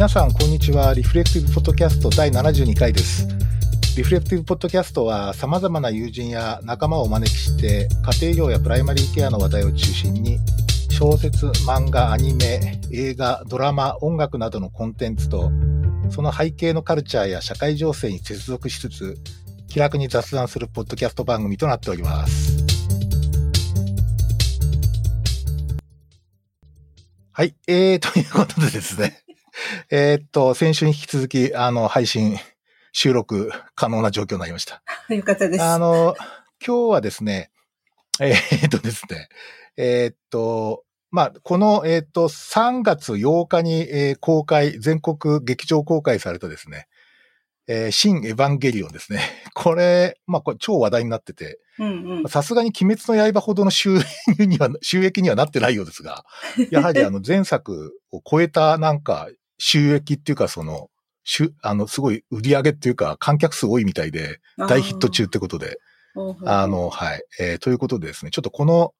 皆さん、こんにちは。リフレクティブポッドキャスト第72回です。リフレクティブポッドキャストは、様々な友人や仲間をお招きして、家庭用やプライマリーケアの話題を中心に、小説、漫画、アニメ、映画、ドラマ、音楽などのコンテンツと、その背景のカルチャーや社会情勢に接続しつつ、気楽に雑談するポッドキャスト番組となっております。はい。えー、ということでですね。えーっと、先週に引き続き、あの、配信、収録可能な状況になりました。よかったです。あの、今日はですね、えーっとですね、えーっと、まあ、この、えーっと、3月8日に、えー公開、全国劇場公開されたですね、えー新エヴァンゲリオンですね。これ、まあ、これ超話題になってて。さすがに鬼滅の刃ほどの収入には、収益にはなってないようですが、やはりあの前作を超えたなんか収益っていうかその、しゅあの、すごい売り上げっていうか観客数多いみたいで大ヒット中ってことで、あの、はい。えーということでですね、ちょっとこの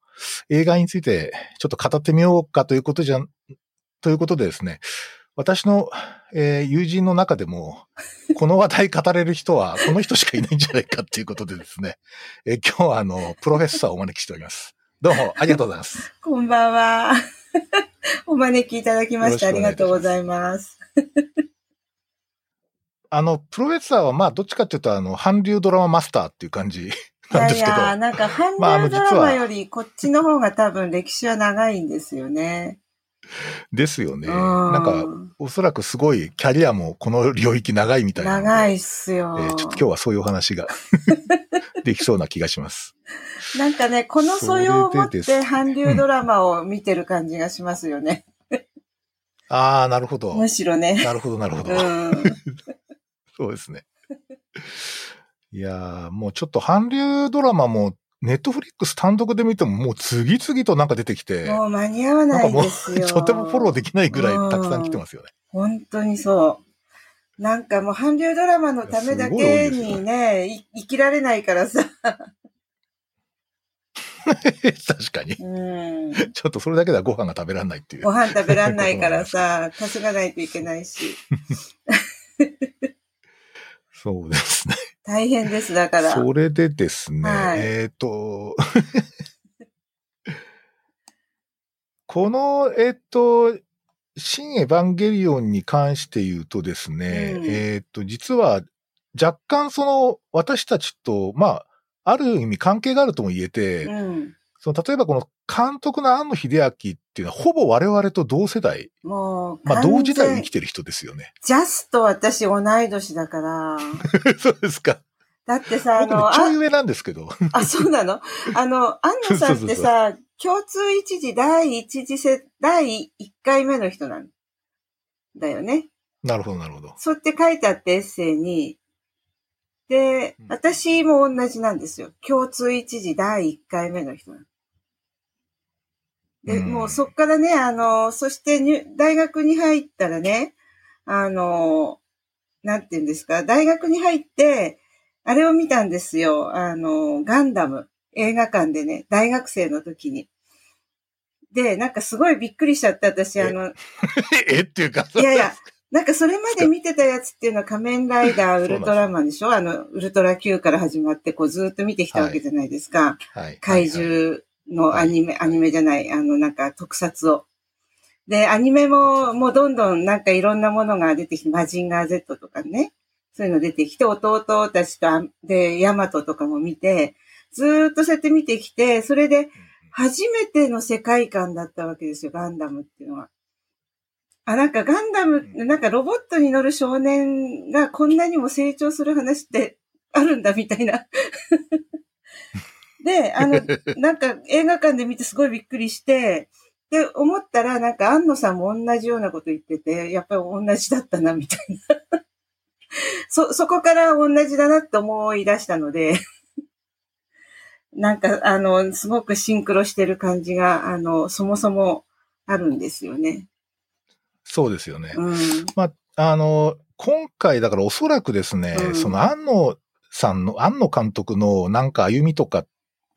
映画についてちょっと語ってみようかということじゃん、ということでですね、私の、えー友人の中でも、この話題語れる人はこの人しかいないんじゃないかっていうことでですね、えー今日はあの、プロフェッサーをお招きしております。どうもありがとうございます。こんばんは。お招きいただきましてありがとうございます。あの、プロフェッサーはまあどっちかっていうとあの、韓流ドラママスターっていう感じい なんですけど、やいや、なんか、韓流ドラマよりこっちの方が多分歴史は長いんですよね。ですよね。うんなんか、おそらくすごいキャリアもこの領域長いみたいな。長いっすよ。えーちょっと今日はそういうお話ができそうな気がします。なんかね、この素養を持って韓流ドラマを見てる感じがしますよね。ああ、なるほど。むしろね。なるほど、なるほど。うん。そうですね。いやーもうちょっと韓流ドラマも、ネットフリックス単独で見てももう次々となんか出てきて、もう間に合わないですよ。う とてもフォローできないぐらいたくさん来てますよね。本当にそう。なんかもう韓流ドラマのためだけにね、い生きられないからさ。確かに。うん。ちょっとそれだけではご飯が食べられないっていうご。飯食べらんないからさ、稼がないといけないし。そうですね。大変です、だから。それでですね、はいえっ、と、この、えっ、と、新エヴァンゲリオンに関して言うとですね、うんえっ、と、実は若干その私たちと、まあ、ある意味関係があるとも言えて、うん。その例えばこの監督の庵野秀明っていうのはほぼ我々と同世代、もう、まあ同時代を生きてる人ですよね。ジャスと私同い年だから。そうですか。だってさ、あの、あちょい上なんですけど。あ、そうなの？あの、安野さんってさ、共通一時第一次世、第一回目の人なの。だよね。なるほど、なるほど。そうって書いてあってエッセイに。でうん、私も同じなんですよ。共通一時第一回目の人。で、うんもうそっからね、あの、そして入大学に入ったらね、あの、なんて言うんですか、大学に入って、あれを見たんですよ。あの、ガンダム。映画館でね、大学生の時に。で、なんかすごいびっくりしちゃって、私、えあの、え？っていうか、いやいや、なんかそれまで見てたやつっていうのは仮面ライダー、ウルトラマンでしょ？あの、ウルトラ Q から始まって、こうずっと見てきたわけじゃないですか。はい。怪獣のアニメ、アニメじゃない、あの、なんか特撮を。で、アニメも、もうどんどんなんかいろんなものが出てきて、マジンガー Z とかね。そういうの出てきて、弟たちとあ、で、ヤマトとかも見て、ずーっとそうやって見てきて、それで初めての世界観だったわけですよ、ガンダムっていうのは。あ、なんかガンダム、なんかロボットに乗る少年がこんなにも成長する話ってあるんだみたいな。で、あの、なんか映画館で見てすごいびっくりして、で、思ったらなんか安野さんも同じようなこと言ってて、やっぱり同じだったなみたいな。そ、そこから同じだなって思い出したので、なんか、あの、すごくシンクロしてる感じが、あの、そもそもあるんですよね。そうですよね。うん。あの、今回だからおそらくですね、うんその安野さんの、安野監督のなんか歩みとか、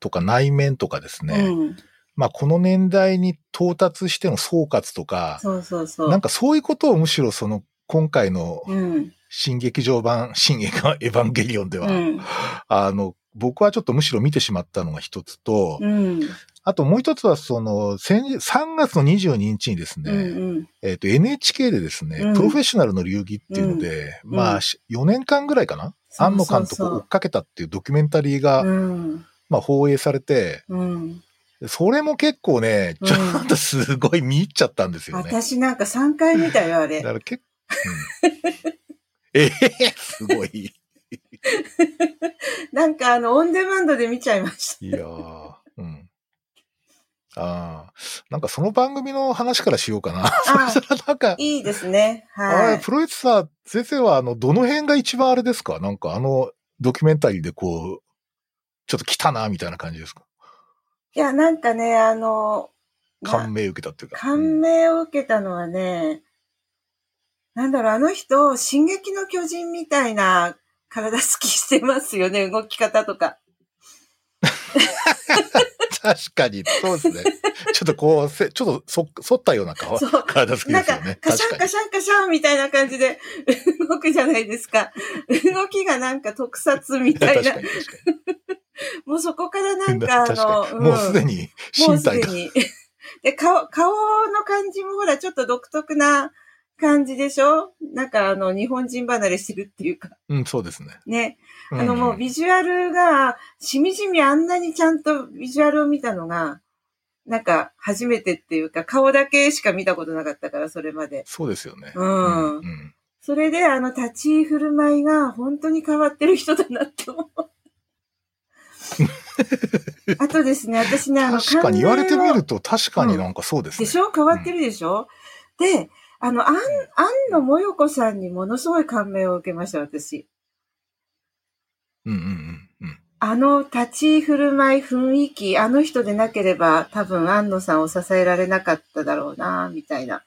とか内面とかですね、うん。まあこの年代に到達しての総括とか、そうそうそう。なんかそういうことをむしろその今回のうん。新劇場版、新エヴァンゲリオンでは、うん。あの、僕はちょっとむしろ見てしまったのが一つと、うん。あともう一つはその、先日3月の22日にですね、うん。えっ、と NHK でですね、うんプロフェッショナルの流儀っていうので、うんまあし4年間ぐらいかなそう庵野監督を追っかけたっていうドキュメンタリーが、うん。まあ放映されて、うん。それも結構ね、ちょっとすごい見入っちゃったんですよね。私なんか3回見たよ、あだれ。から結構、うん ええすごい。なんかあの、オンデマンドで見ちゃいました。いやー、うん。ああ、なんかその番組の話からしようかな。あ そしたらなんか、いいですね。はい。プロレスさん、先生はあの、どの辺が一番あれですか？なんかあの、ドキュメンタリーでこう、ちょっと来たな、みたいな感じですか？いや、なんかね、あの、な感銘受けたっていうか。感銘を受けたのはね、なんだろう、あの人、進撃の巨人みたいな体好きしてますよね、動き方とか。確かに、そうですね。ちょっとこう、せちょっとそ、反ったような顔、そう体好きですよね。カシャン。カシャンカシャンみたいな感じで動くじゃないですか。動きがなんか特撮みたいな確か。に、確かに。もうそこからなんかあの、に。もうすでにもう身体が。すでに。で、顔、顔の感じもほら、ちょっと独特な感じでしょ？なんかあの、日本人離れしてるっていうか。うん、そうですね。ね。ああの、もうビジュアルが、しみじみあんなにちゃんとビジュアルを見たのが、なんか初めてっていうか、顔だけしか見たことなかったから、それまで。そうですよね。うんうん。それで、あの、立ち居振る舞いが本当に変わってる人だなって思う。あとですね、私ね、あの、確かに言われてみると確かになんかそうですね。でしょ？変わってるでしょ、で、あの、あん、あんのもよこさんにものすごい感銘を受けました、私。うんうんうんうん。あの立ち居振る舞い、雰囲気、あの人でなければ多分安野さんを支えられなかっただろうな、みたいな。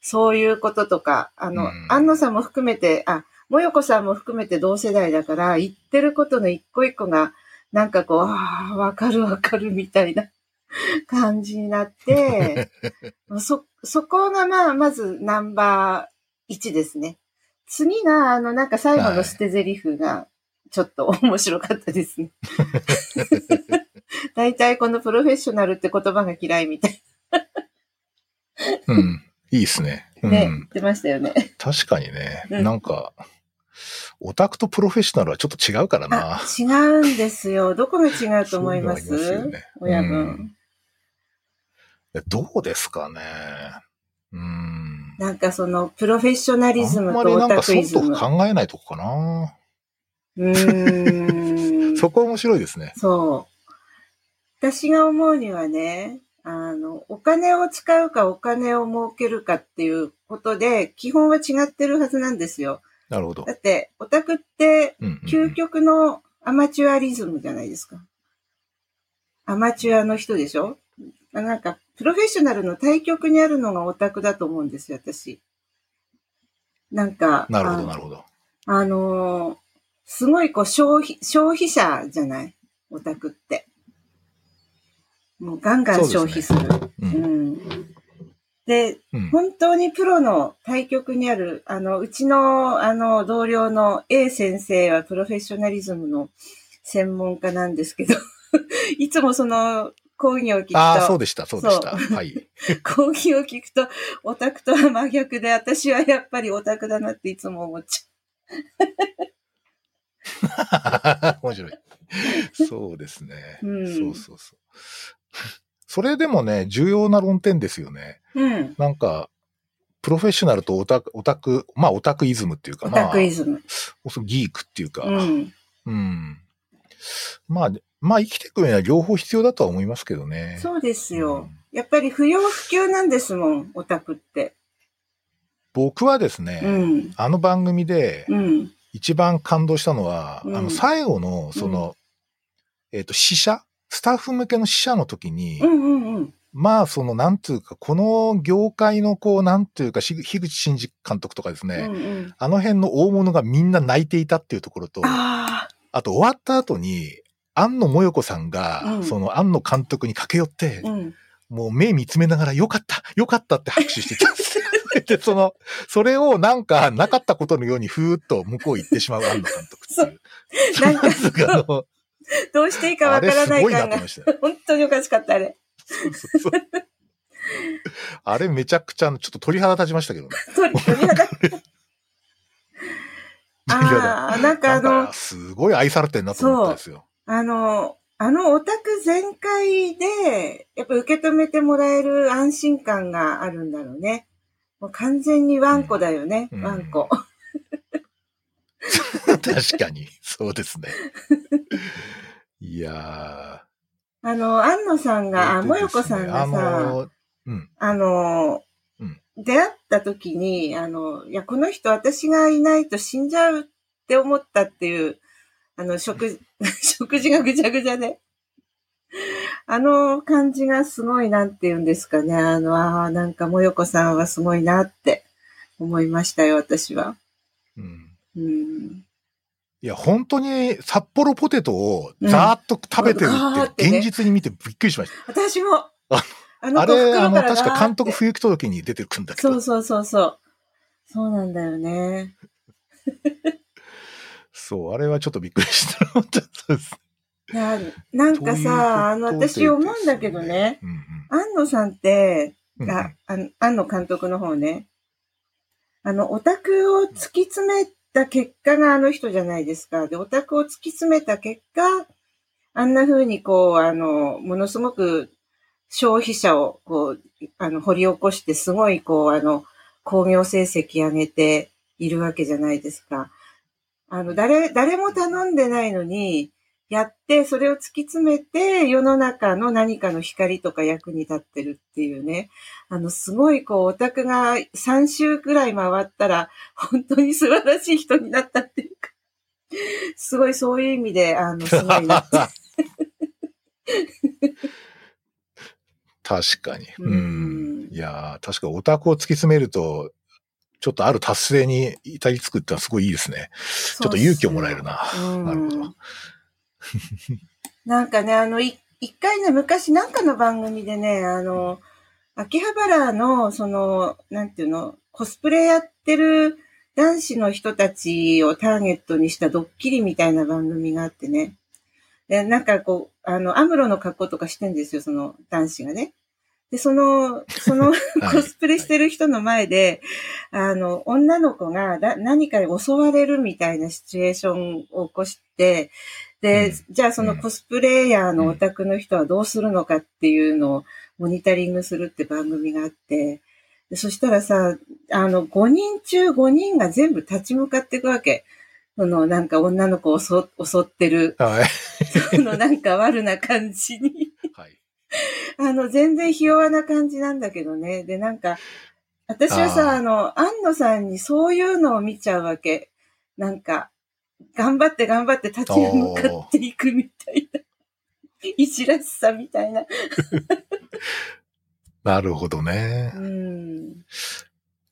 そういうこととか、あの、うん安野さんも含めて、あ、もよこさんも含めて同世代だから、言ってることの一個一個が、なんかこう、ああ、わかるわかるみたいな 感じになって、そ、そこがまあ、まずナンバー1ですね。次が、あの、なんか最後の捨て台詞が、ちょっと面白かったですね。大体このプロフェッショナルって言葉が嫌いみたいうん。いいですね。うね、ん言。ってましたよね。確かにね。うんなんか、オタクとプロフェッショナルはちょっと違うからなあ。、違うんですよ。どこが違うと思います？そういうね親分、うんどうですかね？うん。なんかその、プロフェッショナリズあんムとオタまりなんかクイズム。外考えないとこかな。うーん。そこ面白いですね。そう。私が思うにはね、あの、お金を使うかお金を儲けるかっていうことで、基本は違ってるはずなんですよ。なるほどだ。って、オタクって究極のアマチュアリズムじゃないですか。アマチュアの人でしょ？なんか、プロフェッショナルの対極にあるのがオタクだと思うんですよ、私。なんか、なるほど、なるほど。あのーすごいこう消費、消費者じゃない？オタクって。もうガンガン消費する。う。うんん。で、うん。本当にプロの対局にある、あの、うちの、あの、同僚の A 先生はプロフェッショナリズムの専門家なんですけど、いつもその講義を聞くと、ああ、そうでした、そうでした。はい。講義を聞くと、オタクとは真逆で、私はやっぱりオタクだなっていつも思っち 面白い。そうですね。うんそうそうそう。それでもね、重要な論点ですよね。ゃう。うん。なんか、プロフェッショナルとオタク、オタク、まあオタクイズムっていうかオな。タクイズム。ギークっていうか。うん。うん。まあ、まあ生きていく上には両方必要だとは思いますけどね。そうですよ。うんやっぱり不要不急なんですもん、オタクって。僕はですね、うん。あの番組でうん。一番感動したのは、うんあの最後の、その、えっ、と、試写スタッフ向けの試写の時に、うんうんうん。まあ、その、なんていうか、この業界の、こう、なんていうか、し樋口真嗣監督とかですうんね、うん。あの辺の大物がみんな泣いていたっていうところと、ああと終わった後に、庵野もよこさんが、うんその庵野監督に駆け寄ってあ。、うん。もう目見つめながら、よかったよかったって拍手してたん でその、それをなんかなかったことのようにふーっと向こう行ってしまう庵野監督っていう。なんか どうしていいかわからない感が。本当におかしかった、あれ。そうそうそう あれめちゃくちゃ、ちょっと鳥肌立ちましたけどね。鳥鳥肌。ああ、なんかあのすごい愛されてんなと思ったんですよ。あの、あのオタク全開で、やっぱ受け止めてもらえる安心感があるんだろうね。もう完全にワンコだよね、うんワンコ。確かに。そうですね。いやあの、安野さんー。が、あ、えっともよこさんがさ、あの、うん。あの、うん出会った時に、あの、いや、この人私がいないと死んじゃうって思ったっていう、あの、食事、食事がぐちゃぐちゃで。あの感じがすごい、なんて言うんですかね。あの、ああ、なんか、もよこさんはすごいなって思いましたよ、私は。うんうん。いや、本当に札幌ポテトをざーっと食べてるっ、って現実に見てびっくりしました。私も、ああのあれ、あの、ら確か監督不行き届きに出てくるんだけど。そうそうそうそう。そうなんだよね。そう、あれはちょっとびっくりした。いや、なんかさ、あの、私思うんだけどね、うん安野さんって、うん。あ、あの安野監督の方ね、あの、オタクを突き詰めた結果があの人じゃないですか。で、オタクを突き詰めた結果、あんな風にこう、あの、ものすごく消費者をこう、あの、掘り起こして、すごいこう、あの、工業成績上げているわけじゃないですか。あの、誰、誰も頼んでないのに、やって、それを突き詰めて、世の中の何かの光とか役に立ってるっていうね。あの、すごい、こう、オタクが3週くらい回ったら、本当に素晴らしい人になったっていうか、すごいそういう意味で、あの、すごいなって。確かに。ううんん。いやー確かオタクを突き詰めると、ちょっとある達成に至りつくってのはすごいいいですね。ちょっと勇気をもらえるな。うんなるほど。なんかね、あの、い一回ね、昔なんかの番組でね、あの、秋葉原の、その、なんていうの、コスプレやってる男子の人たちをターゲットにしたドッキリみたいな番組があってね。で、なんかこう、あの、アムロの格好とかしてんですよ、その男子がね。で、その、そのはい コスプレしてる人の前で、あの、女の子がだ何かに襲われるみたいなシチュエーションを起こして、で、うんじゃあそのコスプレイヤーのオタクの人はどうするのかっていうのをモニタリングするって番組があって、でそしたらさ、あの、5人中5人が全部立ち向かっていくわけ。その、なんか女の子を襲襲ってる、はい。そのなんか悪な感じに。はい。あの、全然ひ弱な感じなんだけどね。で、なんか、私はさ、あの、安野さんにそういうのを見ちゃうわけ。なんか、頑張って頑張って立ち向かっていくみたいな。いじらしさみたいな。なるほどねう。ん。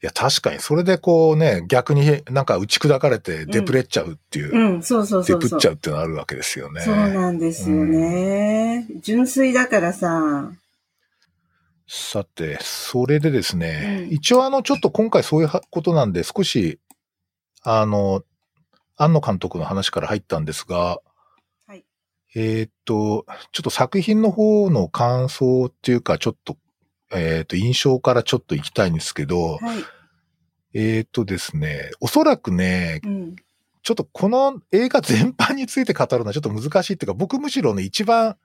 いや、確かに、それでこうね、逆になんか打ち砕かれてデプレっちゃうっていう、うん、そうそうそうそう。デプっちゃうっていうのあるわけですよね。そうなんですよね。純粋だからさ。さて、それでですね、うん一応あの、ちょっと今回そういうはことなんで、少し、あの、庵野監督の話から入ったんですが、はい。えーっと、ちょっと作品の方の感想っていうか、ちょっと、えーっと、印象からちょっと行きたいんですけど、はい。えーっとですね、おそらくね、うん。ちょっとこの映画全般について語るのはちょっと難しいっていうか、僕むしろね、一番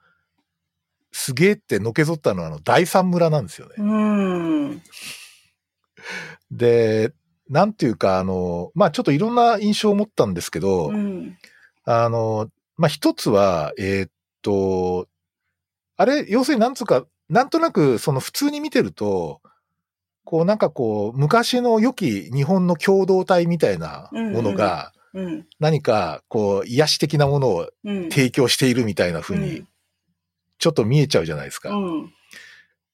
すげえってのけぞったのはあの、第三村なんですよね。うん。で、なんていうか、あの、まあちょっといろんな印象を持ったんですけど、うん。あの、まあ一つは、えーっと、あれ、要するになんつうか、なんとなくその普通に見てると、こうなんかこう、昔の良き日本の共同体みたいなものが、うん。何かこう、癒し的なものをうん。提供しているみたいな風に、ちょっと見えちゃうじゃないですか。うん。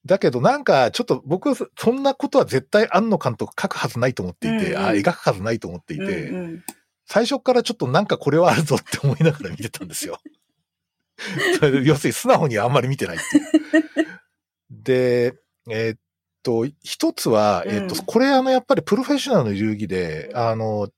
だけどなんか、ちょっと僕はそんなことは絶対庵野監督書くはずないと思っていて、うんうんあ描くはずないと思っていて、うんうん最初からちょっとなんかこれはあるぞって思いながら見てたんですよ。要するに素直にはあんまり見てないっていう。で、えーっと、一つは、えっと、うんこれあの、やっぱりプロフェッショナルの流儀で、あの、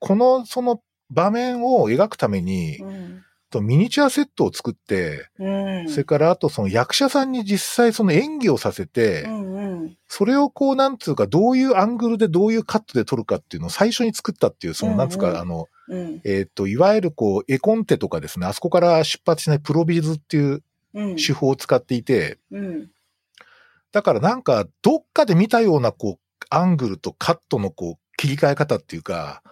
この、その場面を描くために、うん。とミニチュアセットを作って、うん。それからあとその役者さんに実際その演技をさせて、うんうん。それをこう、なんつうか、どういうアングルでどういうカットで撮るかっていうのを最初に作ったっていう、その、なんつううんうんか、あの、うん。えっ、と、いわゆるこう、絵コンテとかですね、あそこから出発しないプロビズっていううん。手法を使っていて、うん。だからなんか、どっかで見たような、こう、アングルとカットのこう、切り替え方っていうか、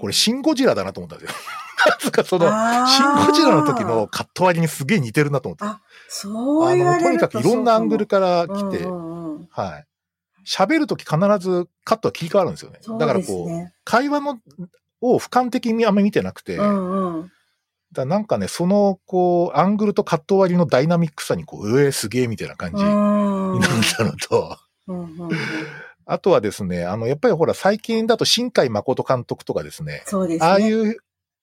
これ、シン・ゴジラだなと思ったんですよ。なか、その、シン・ゴジラの時の、カット割りにすげえ似てるなと思って。あそうあの、言われるとにかくいろんなアングルから来て、はい。喋るとき必ずカットは切り替わるんですよね。そうだからこう。会話の、を俯瞰的にあんまり見てなくて、うんうん。だなんかね、その、こう、アングルとカット割りのダイナミックさに、こう、うえー、すげえみたいな感じにうんなったのと、うんうんうんあとはですね、あの、やっぱりほら、最近だと新海誠監督とかですね、そうですね。ああいう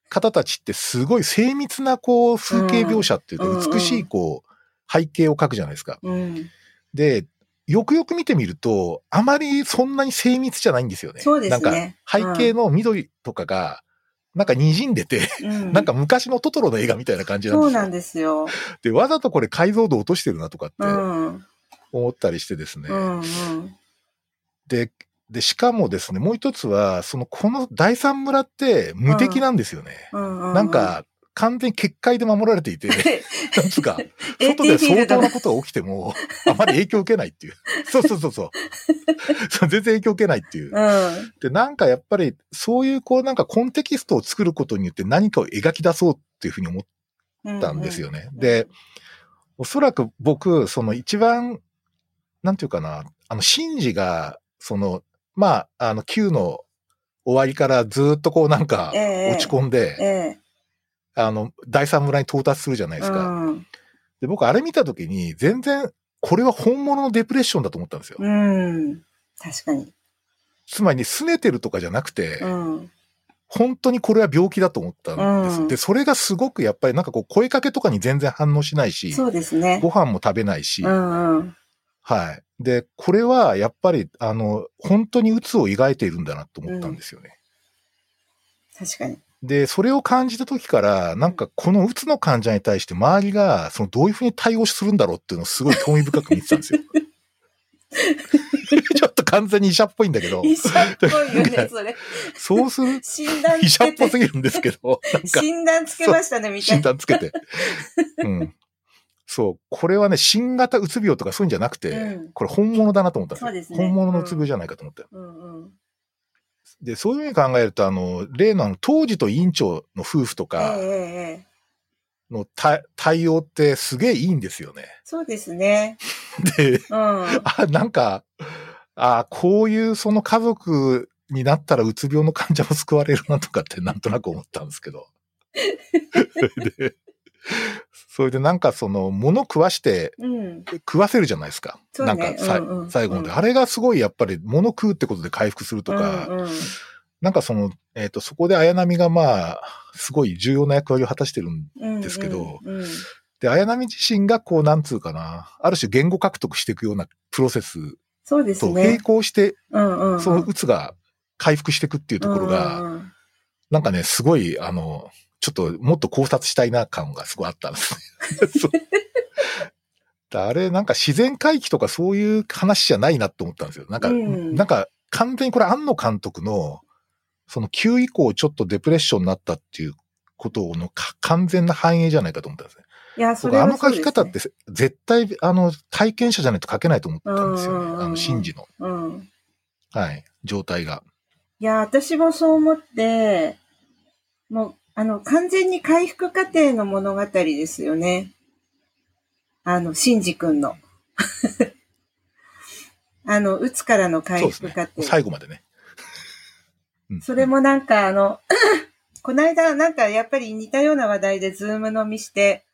方たちってすごい精密な、こう、風景描写っていううんか、美しい、こう、背景を描くじゃないですか。うん。で、よくよく見てみると、あまりそんなに精密じゃないんですよね。そうですねなんか、背景の緑とかが、なんか滲んでて、うん なんか昔のトトロの映画みたいな感じなんですよ。そうなんですよ。で、わざとこれ解像度落としてるなとかってうん。思ったりしてですね。うんうん。で、で、しかもですね、もう一つは、その、この第三村って無敵なんですよね。うんうなん、か、完全に結界で守られていて、なんつうか、外で相当なことが起きても、あまり影響を受けないっていう。そうそうそうそう。全然影響を受けないっていう。うん。で、なんかやっぱり、そういうこうなんかコンテキストを作ることによって何かを描き出そうっていうふうに思ったんですよね。で、おそらく僕、その一番、なんていうかな、あの、シンジが、その、まあ、あの、Q の終わりからずっとこうなんかええ落ち込んで、ええ。あの、第三村に到達するじゃないですか。うん。で、僕あれ見たときに、全然、これは本物のデプレッションだと思ったんですよ。うん。確かに。つまり、拗ねてるとかじゃなくて、うん。本当にこれは病気だと思ったんです。うんで、それがすごくやっぱりなんかこう声かけとかに全然反応しないし、そうですねご。飯も食べないし、うんうん。はい。で、これはやっぱり、あの、本当に鬱を描いているんだなと思ったんですよね。確かに。で、それを感じた時から、なんかこの鬱の患者に対して周りが、そのどういうふうに対応するんだろうっていうのをすごい興味深く見てたんですよ。ちょっと完全に医者っぽいんだけど、医者っぽいよね、それ。そうする、診断医。者っぽすぎるんですけど、診断つけましたね、みたい診な。断つけて。うん。そう。これはね、新型うつ病とかそういうんじゃなくて、うんこれ本物だなと思ったん。そうですね本物のうつ病じゃないかと思った。うんうん。で、そういうふうに考えると、あの、例のあの、当時と委員長の夫婦とええかええええ。の対対応ってすげえいいんですよね。そうですね。で、うん。あ、なんか、あこういうその家族になったらうつ病の患者も救われるなとかってなんとなく思ったんですけど。でそれでなんかその物食わしてうん。食わせるじゃないですか。そうねなんかさ、うんうん最後まで、うんあれがすごいやっぱり物食うってことで回復するとか、うんうんなんかその、えっ、と、そこで綾波がまあ、すごい重要な役割を果たしてるんうん。ですけどうんうんで、綾波自身がこう、なんつうかな、ある種言語獲得していくようなプロセスと並ね。行して、うんうんうん。そのうつが回復していくっていうところうが、んうんなんかね、すごい、あの、ちょっともっと考察したいな感がすごいあったんですね。あれ、なんか自然回帰とかそういう話じゃないなと思ったんですよ。なんか、うんなんか完全にこれ庵野監督の、その9以降ちょっとデプレッションになったっていうことのか完全な反映じゃないかと思ったんですね。いや、そ僕あの書れはそうです、ね。き方って絶対、あの、体験者じゃないと書けないと思ったんですよね。あの、シンジの、うん。はい、状態が。いや、私もそう思って、もう、あの、完全に回復過程の物語ですよね。あの、シンジ君の。あの、うつからの回復過程。。最後までね。うんそれもなんかあの、この間なんかやっぱり似たような話題でズーム飲みして、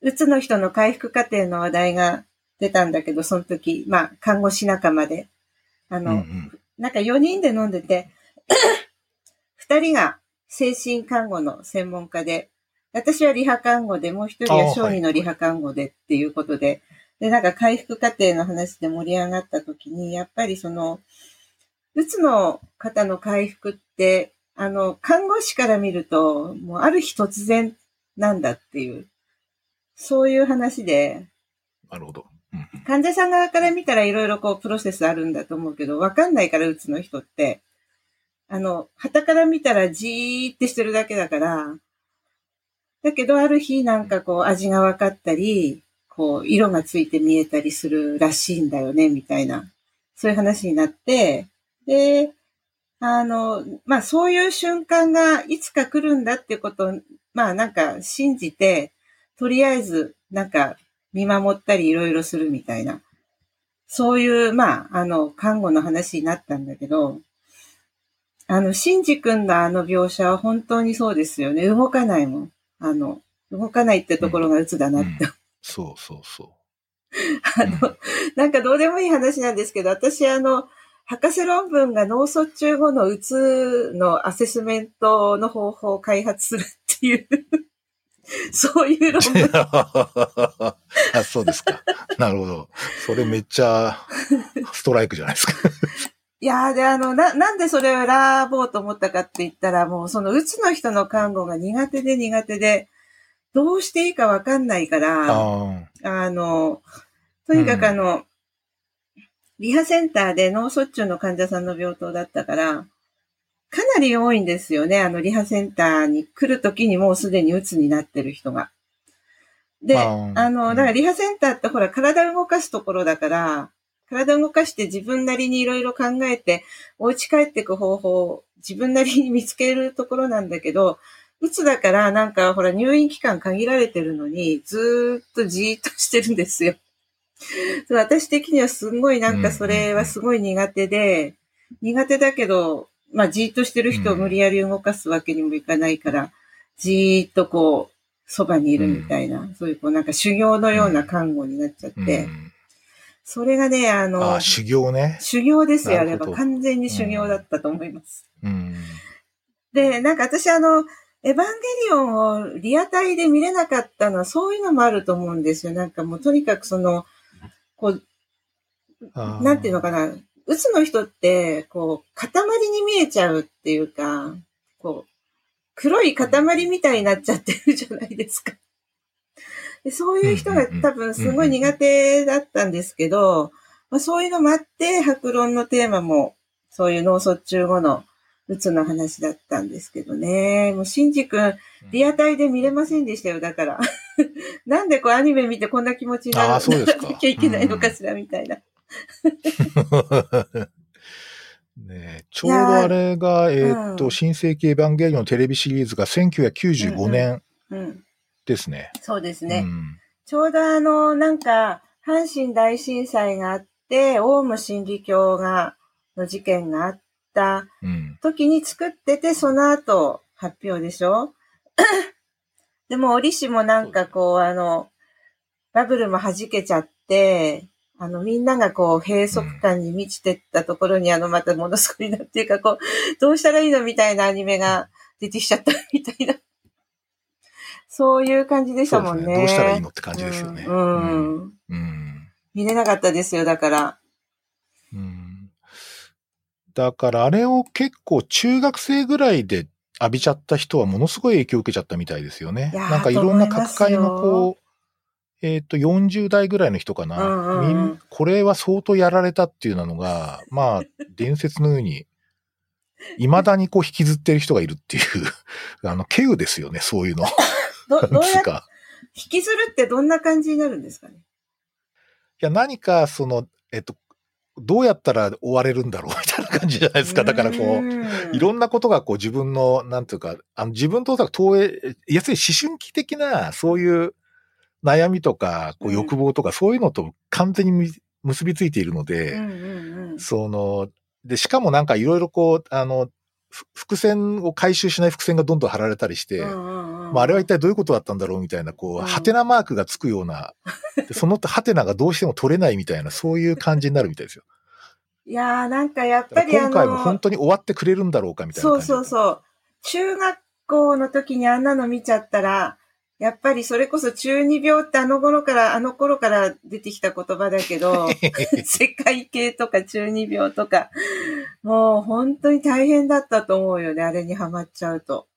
うつの人の回復過程の話題が出たんだけど、その時、まあ、看護師仲間で、あの、うんうんなんか4人で飲んでて、2人が精神看護の専門家で、私はリハ看護で、もう1人は小児のリハ看護でっていうことで、で、なんか回復過程の話で盛り上がった時に、やっぱりその、うつの方の回復って、あの、看護師から見ると、もうある日突然なんだっていう、そういう話で。なるほど。患者さん側から見たらいろいろこうプロセスあるんだと思うけど、わかんないから、うつの人って。あの、旗から見たらじーってしてるだけだから、だけどある日なんかこう味が分かったり、こう色がついて見えたりするらしいんだよね、みたいな。そういう話になって、で、あの、まあそういう瞬間がいつか来るんだってことを、まあなんか信じて、とりあえずなんか見守ったりいろいろするみたいな。そういう、まあ、あの、看護の話になったんだけど、あの、シンジ君のあの描写は本当にそうですよね。動かないもん。あの、動かないってところが鬱だなって、うんうん、そうそうそう。あの、なんかどうでもいい話なんですけど、私あの、博士論文が脳卒中後のうつのアセスメントの方法を開発するっていう そういう論文。あ、そうですか。なるほど。それめっちゃストライクじゃないですか。いやーで、あの、な、なんでそれを選ぼうと思ったかって言ったら、もうそのうつの人の看護が苦手で苦手で、どうしていいかわかんないから、あの、とにかくあの、うん、リハセンターで脳卒中の患者さんの病棟だったから、かなり多いんですよね。あの、リハセンターに来るときにもうすでにうつになってる人が。で、あの、だからリハセンターってほら体を動かすところだから、体を動かして自分なりにいろいろ考えて、お家帰っていく方法を自分なりに見つけるところなんだけど、うつだからなんかほら入院期間限られてるのに、ずっとじーっとしてるんですよ。私的にはすごいなんかそれはすごい苦手で、苦手だけど、まあじーっとしてる人を無理やり動かすわけにもいかないから、じーっとこう、そばにいるみたいな、そういうこうなんか修行のような看護になっちゃって、それがね、あの、あ修行ね。修行ですよ、あれば。完全に修行だったと思います。うん、で、なんか私あの、エヴァンゲリオンをリアタイで見れなかったのはそういうのもあると思うんですよ。なんかもうとにかくその、こう、なんていうのかな、うつの人って、こう、塊に見えちゃうっていうか、こう、黒い塊みたいになっちゃってるじゃないですか。でそういう人が多分すごい苦手だったんですけど、まあ、そういうのもあって、白論のテーマも、そういう脳卒中後のうつの話だったんですけどね。もう、シンジ君、リアタイで見れませんでしたよ、だから。なんでこうアニメ見てこんな気持ちにならなきゃいけないのかしら、みたいな。ねちょうどあれが、えっ、ー、と、うん、新世紀エヴァンゲリオンのテレビシリーズが1995年ですね。そうですね。うん、ちょうどあの、なんか、阪神大震災があって、オウム真理教が、の事件があった時に作ってて、その後発表でしょ？でも、折しもなんかこう、あの、バブルも弾けちゃって、あの、みんながこう、閉塞感に満ちてったところに、あの、またものすごいなっていうか、こう、どうしたらいいのみたいなアニメが出てきちゃったみたいな。そういう感じでしたもんね。ねどうしたらいいのって感じですよね。うん。うん。見れなかったですよ、だから。うん。だからあれを結構中学生ぐらいで浴びちゃった人はものすごい影響を受けちゃったみたいですよね。なんかいろんな各界のこう、えっ、ー、と、40代ぐらいの人かな、うんうん、これは相当やられたっていうのが、まあ、伝説のように未だにこう引きずってる人がいるっていう あの、稀有ですよね、そういうの。ど、どうやか。引きずるってどんな感じになるんですかね？いや、何か、その、えっと、どうやったら終われるんだろう？みたいな感じじゃないですか。だからこう、いろんなことがこう自分の、なんていうか、あの自分と投影、要するに思春期的な、そういう悩みとか、こう欲望とか、そういうのと完全に結びついているので、その、で、しかもなんかいろいろこう、あの、伏線を回収しない伏線がどんどん貼られたりして、まあ、あれは一体どういうことだったんだろうみたいな、こう、ハテナマークがつくような、そのハテナがどうしても取れないみたいな、そういう感じになるみたいですよ。いやー、なんかやっぱり今回も本当に終わってくれるんだろうかみたいなそうそうそう。中学校の時にあんなの見ちゃったら、やっぱりそれこそ中二病ってあの頃から、あの頃から出てきた言葉だけど、世界系とか中二病とか、もう本当に大変だったと思うよね、あれにハマっちゃうと。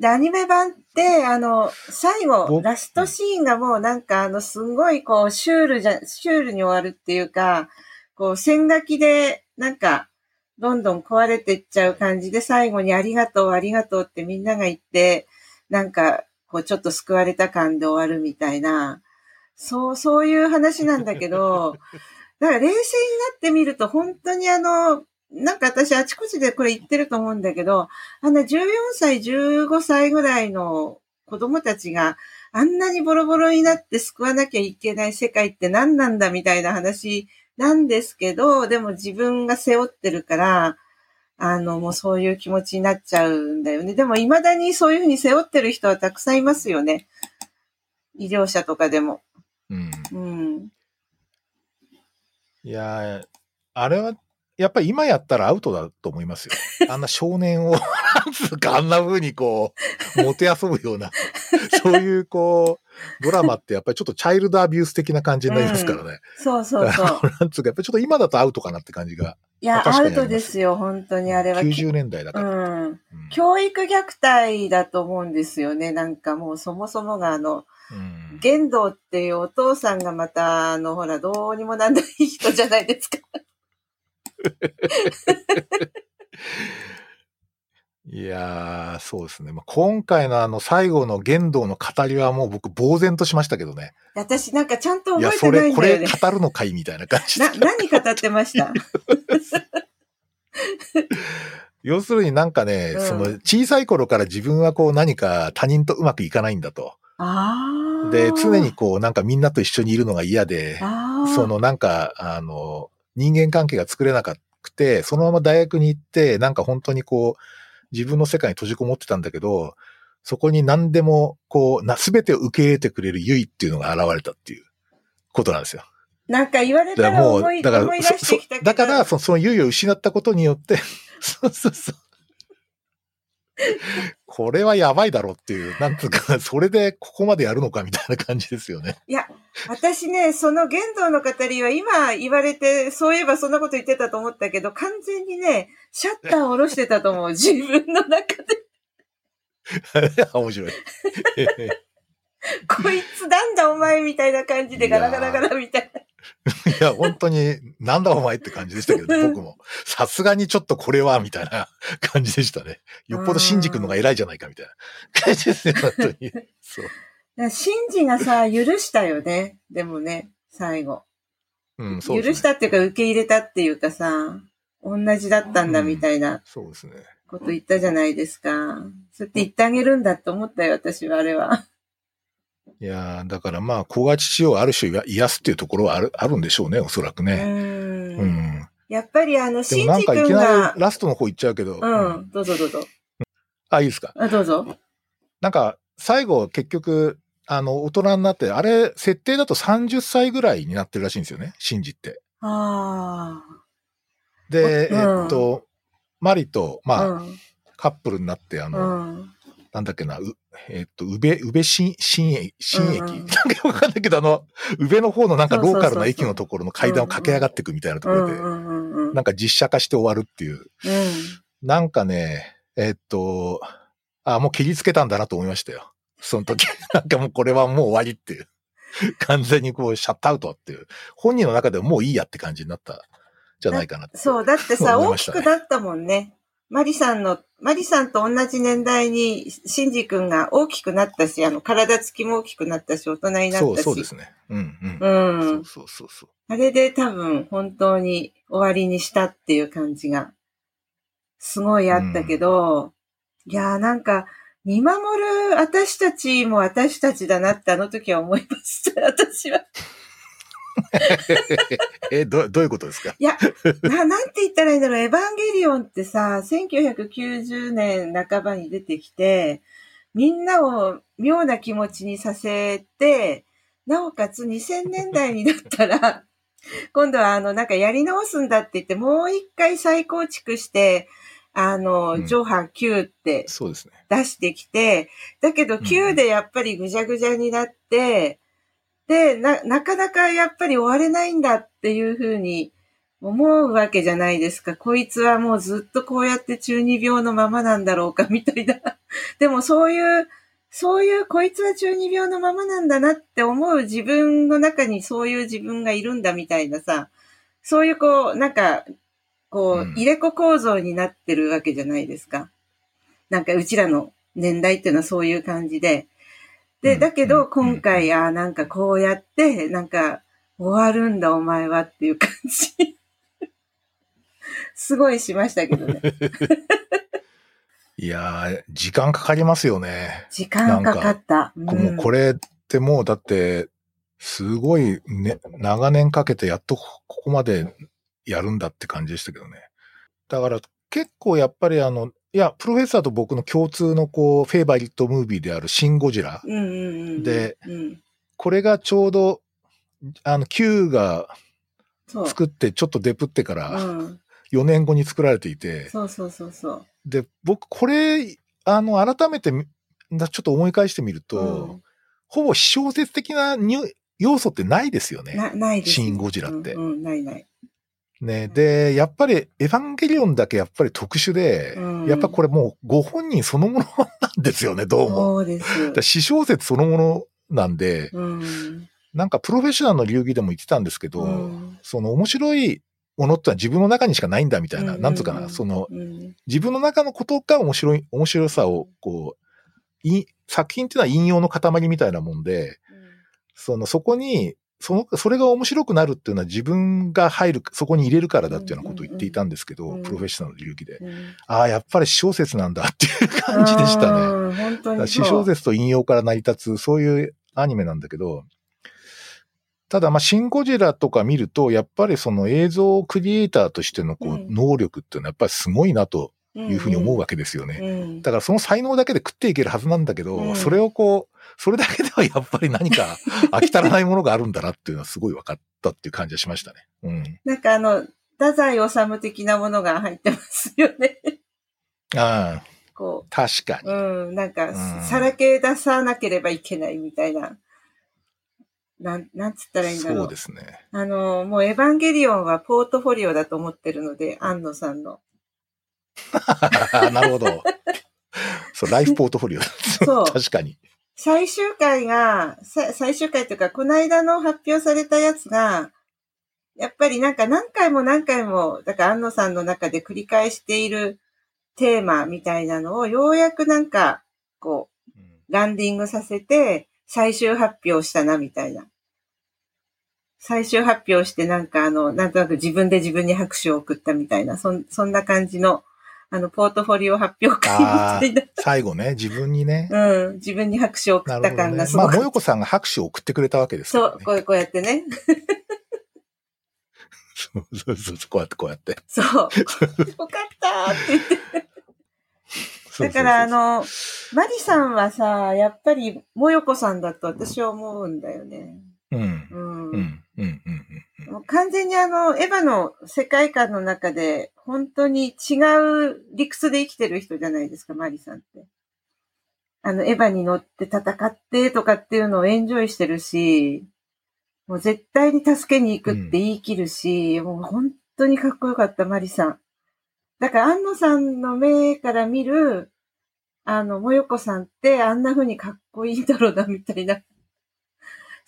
で、アニメ版って、あの、最後、僕ラストシーンがもうなんかあの、すんごいこう、シュールじゃ、シュールに終わるっていうか、こう、線書きで、なんか、どんどん壊れてっちゃう感じで、最後にありがとう、ありがとうってみんなが言って、なんか、こう、ちょっと救われた感で終わるみたいな、そう、そういう話なんだけど、だから冷静になってみると、本当にあの、なんか私あちこちでこれ言ってると思うんだけど、あの14歳、15歳ぐらいの子供たちがあんなにボロボロになって救わなきゃいけない世界って何なんだみたいな話なんですけど、でも自分が背負ってるから、あの、もうそういう気持ちになっちゃうんだよね。でも未だにそういうふうに背負ってる人はたくさんいますよね。医療者とかでも。うん。うん。いやーあれは、やっぱり今やったらアウトだと思いますよ。あんな少年を、なんつうか、あんな風にこう、もてあそぶような、そういうこう、ドラマってやっぱりちょっとチャイルドアビュース的な感じになりますからね。そうそうそう。なんつうか、やっぱりちょっと今だとアウトかなって感じが、いや、アウトですよ、本当にあれは。90年代だから。うん。うん教育虐待だと思うんですよね。なんかもうそもそもがあの、うん玄道っていうお父さんがまた、あの、ほら、どうにもなんない人じゃないですか。いやー、そうですね。まあ、今回のあの最後の玄道の語りはもう僕呆然としましたけどね。私なんかちゃんといや、覚えてないそれ、これんだよね。語るのかいみたいな感じでな、何語ってました？要するになんかね、うんその小さい頃から自分はこう何か他人とうまくいかないんだと。で、常にこうなんかみんなと一緒にいるのが嫌で。そのなんか、あの、人間関係が作れなくて、そのまま大学に行って、なんか本当にこう、自分の世界に閉じこもってたんだけど、そこに何でも、こう、な、すべてを受け入れてくれるゆいっていうのが現れたっていうことなんですよ。なんか言われたら思い、う、だから。だから、そそのゆいを失ったことによって、そうそうそう。これはやばいだろうっていう、なんつうか、それでここまでやるのかみたいな感じですよね。いや、私ね、その玄道の語りは今言われて、そういえばそんなこと言ってたと思ったけど、完全にね、シャッターを下ろしてたと思う。自分の中で。面白い。こいつなんだお前みたいな感じでガラガラガラみたいな。いや、本当に、なんだお前って感じでしたけど、ね、僕も。さすがにちょっとこれは、みたいな 感じでしたね。よっぽどシンジ君のが偉いじゃないか、みたいな感じですね、本当に。そう。シンジがさ、許したよね。でもね、最後。うん、そうね。許したっていうか、受け入れたっていうかさ、同じだったんだみたいなそうですね。こと言ったじゃないですか。そうやって言ってあげるんだって思ったよ、私はあれは。いやーだからまあ、子が父をある種癒すっていうところはあるあるんでしょうね、おそらくう。ね。うんん。やっぱりあの、でシンジもなんかいき君がなり、ラストの方行っちゃうけど。うん、どうぞどうぞ。あ、いいですか？あ、どうぞ。なんか、最後結局、あの、大人になって、あれ、設定だと30歳ぐらいになってるらしいんですよね、シンジって。あで、うんえっと、マリと、あ。まあ、うん。カップルになって、あうの、ん。なんだっけな、うえっと、宇部、宇部新、新駅、新駅、うんうんなんかわかんないけど、あの、宇部の方のなんかローカルな駅のところの階段を駆け上がっていくみたいなところで。なんか実写化して終わるっていう。うん。なんかね、えっと、あ、もうケリつけたんだなと思いましたよ。その時。なんかもうこれはもう終わりっていう。完全にこう、シャットアウトっていう。本人の中でももういいやって感じになった、じゃないかな。そう、だってさ、大きくなったもんね。マリさんの、マリさんと同じ年代に、シンジ君が大きくなったし、あの、体つきも大きくなったし、大人になったし。そう、そうですね。うん、うん。うん。そうそうそうそう。あれで多分、本当に終わりにしたっていう感じが、すごいあったけど、いやーなんか、見守る私たちも私たちだなってあの時は思いました、私は。え、ど、どういうことですか？いや、な、なんて言ったらいいんだろう。エヴァンゲリオンってさ、1990年半ばに出てきて、みんなを妙な気持ちにさせて、なおかつ2000年代になったら、今度はあの、なんかやり直すんだって言って、もう一回再構築して、あの、うんジョハ Q ってそうですね。出してきて、だけどん Q でやっぱりぐじゃぐじゃになって、で、な、なかなかやっぱり終われないんだっていうふうに思うわけじゃないですか。こいつはもうずっとこうやって中二病のままなんだろうかみたいな。でもそういう、そういうこいつは中二病のままなんだなって思う自分の中にそういう自分がいるんだみたいなさ、そういうこう、なんか、こう、うん入れ子構造になってるわけじゃないですか。なんかうちらの年代っていうのはそういう感じで。で、うんだけどうん今回、あーなんかこうやって、なんか終わるんだお前はっていう感じ。すごいしましたけどね。いやー、時間かかりますよね。時間かかった。こもうこれってもうだって、すごいね、長年かけてやっとここまでやるんだって感じでしたけどね。だから結構やっぱりあの、いや、プロフェッサーと僕の共通のこう、フェイバリットムービーであるシン・ゴジラ。うんうんうん、で、うん、これがちょうど、あの、Q が。作ってちょっとデプってかうらん、4年後に作られていて、そうそうそうそう。で、僕これ、あの、改めてちょっと思い返してみると、うんほぼ非小説的なに要素ってないですよね。なないです、シンゴジラってうん、うん、ないない。ね。で、やっぱりエヴァンゲリオンだけやっぱり特殊で、うんやっぱこれもうご本人そのものなんですよね、どうも。そうですだ。私小説そのものなんで、うん。なんかプロフェッショナルの流儀でも言ってたんですけど、うんその面白いものってのは自分の中にしかないんだみたいな、うんなんつうかな、そのうん自分の中のことが面白い、面白さをこう、い作品っていうのは引用の塊みたいなもんで、その、そこに、その、それが面白くなるっていうのは自分が入る、そこに入れるからだっていうようなことを言っていたんですけど、うんプロフェッショナルの流儀で。うんああ、やっぱり私小説なんだっていう感じでしたね。うん本当だからにそう。詩小説と引用から成り立つ、そういうアニメなんだけど、ただ、まあ、シン・ゴジラとか見ると、やっぱりその映像クリエイターとしてのこう、うん能力っていうのはやっぱりすごいなといいうふうに思うわけですよね。うんだからその才能だけで食っていけるはずなんだけど、うんそれをこう、それだけではやっぱり何か 飽き足らないものがあるんだなっていうのはすごい分かったっていう感じがしましたね。うん。なんかあの、太宰治的なものが入ってますよね。ああ、こ確かに。う、うん、なんか、うんさらけ出さなければいけないみたいな。なん、なんつったらいいんだろう。そうですね。あの、もうエヴァンゲリオンはポートフォリオだと思ってるので、安野さんの。なるほど。そう、ライフポートフォリオ。そう 確かに。最終回が、さ最終回というか、この間の発表されたやつが、やっぱりなんか何回も何回も、だから安野さんの中で繰り返しているテーマみたいなのをようやくなんか、こう、うんランディングさせて、最終発表したな、みたいな。最終発表してなんかあの、なんとなく自分で自分に拍手を送ったみたいな、そんそんな感じの、あの、ポートフォリオ発表会みたいな。最後ね、自分にね。うん、自分に拍手を送った感がね。まあ、すごく、もよこさんが拍手を送ってくれたわけですかそう。こうこうやってね。そうそうそう、こうやってこうやって。そう。よかったーって言って。だからあ、の、マリさんはさ、やっぱり、もよこさんだと私は思うんだよね。うん。うん。うん、うん、うん、完全にあの、エヴァの世界観の中で、本当に違う理屈で生きてる人じゃないですか、マリさんって。あの、エヴァに乗って戦ってとかっていうのをエンジョイしてるし、もう絶対に助けに行くって言い切るし、もう本当にかっこよかった、マリさん。だから、安野さんの目から見る、あの、もよこさんってあんな風にかっこいいんだろうな、みたいな。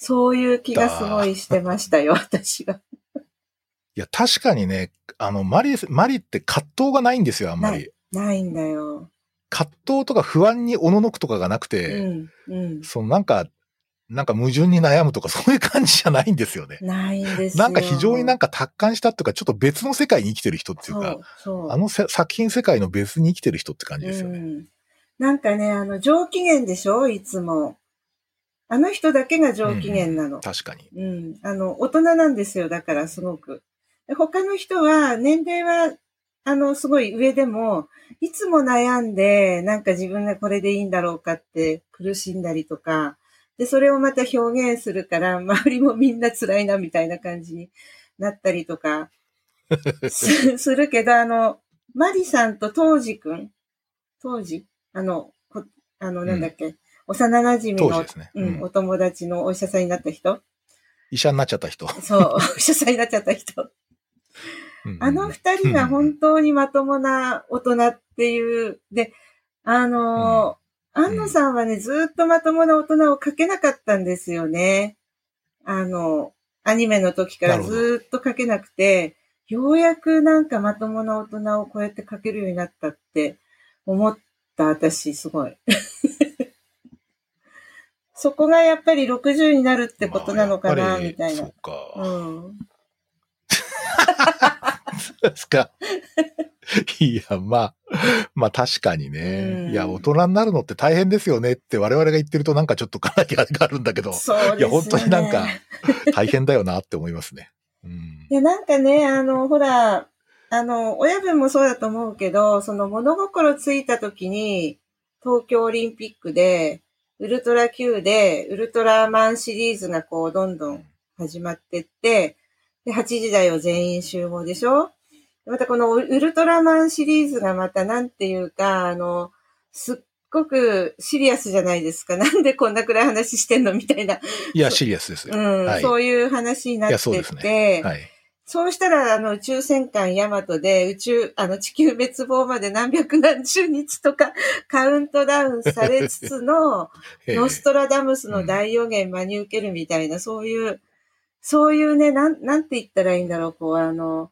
そういう気がすごいしてましたよ、私は。いや、確かにね、あの、マリ、マリって葛藤がないんですよ、あんまなり。ないんだよ。葛藤とか不安におののくとかがなくうて、ん、うん。そのなんか、なんか矛盾に悩むとかそういう感じじゃないんですよね。ないんですよ。なんか非常になんか達観したっていうか、ちょっと別の世界に生きてる人っていうか、そう、そう。あのせ作品世界の別に生きてる人って感じですよね。うん。なんかね、あの、上機嫌でしょいつも。あの人だけが上機嫌なの。確かに。うん。あの、大人なんですよ。だから、すごく。で他の人は、年齢は、あの、すごい上でも、いつも悩んで、なんか自分がこれでいいんだろうかって苦しんだりとか、で、それをまた表現するから、周りもみんな辛いな、みたいな感じになったりとか、すするけど、あの、マリさんと当時くん、当時、あの、こあの、なんだっけ、幼馴染の、ね。うん、うんお友達のお医者さんになった人医者になっちゃった人。そう、お医者さんになっちゃった人。うんあの二人が本当にまともな大人っていう、で、あのー、ん安野さんはね、ずっとまともな大人を描けなかったんですよね。あの、アニメの時からずっと描けなくて、ようやくなんかまともな大人をこうやって描けるようになったって思った私、すごい。そこがやっぱり60になるってことなのかな、みたいなそ。うか。うん。ですか。いや、まあ、まあ確かにね。うんいや、大人になるのって大変ですよねって我々が言ってるとなんかちょっとかなりあれがあるんだけど、そうですよね。いや、本当になんか大変だよなって思いますね。うんい。や、なんかね、あの、ほら、あの、親分もそうだと思うけど、その物心ついた時に、東京オリンピックで、ウルトラ Q で、ウルトラマンシリーズがこう、どんどん始まってって、で、8時台を全員集合でしょ？またこのウルトラマンシリーズがまたなんていうか、あの、すっごくシリアスじゃないですか。なんでこんなくらい話してんの？みたいな。いや、シリアスですよ。うん、はい。そういう話にないってやそうですって、はい。そうしたら、あの、宇宙戦艦ヤマトで、宇宙、あの、地球滅亡まで何百何十日とかカウントダウンされつつの、ええノストラダムスの大予言真に受けるみたいな、そういう、そういうね、なん、なんて言ったらいいんだろう、こう、あの、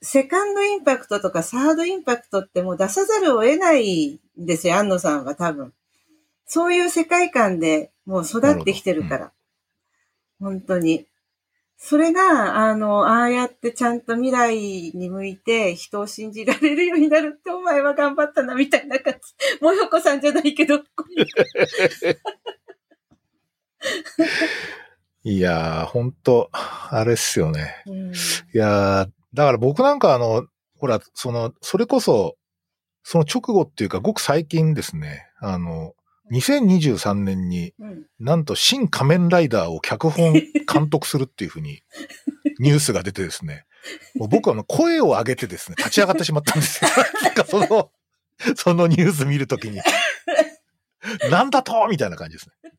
セカンドインパクトとかサードインパクトってもう出さざるを得ないんですよ、安野さんは多分。そういう世界観でもう育ってきてるから。本当に。それが、あの、ああやってちゃんと未来に向いて人を信じられるようになるってお前は頑張ったな、みたいな感じ。もよこさんじゃないけど、いやー、本当あれっすよね。うんいやー、だから僕なんかあの、ほら、その、それこそ、その直後っていうか、ごく最近ですね、あの、2023年にうんなんと新仮面ライダーを脚本監督するっていうふうにニュースが出てですね、もう僕はあの声を上げてですね、立ち上がってしまったんですよ。なんかその、そのニュース見るときに、なんだとみたいな感じですね。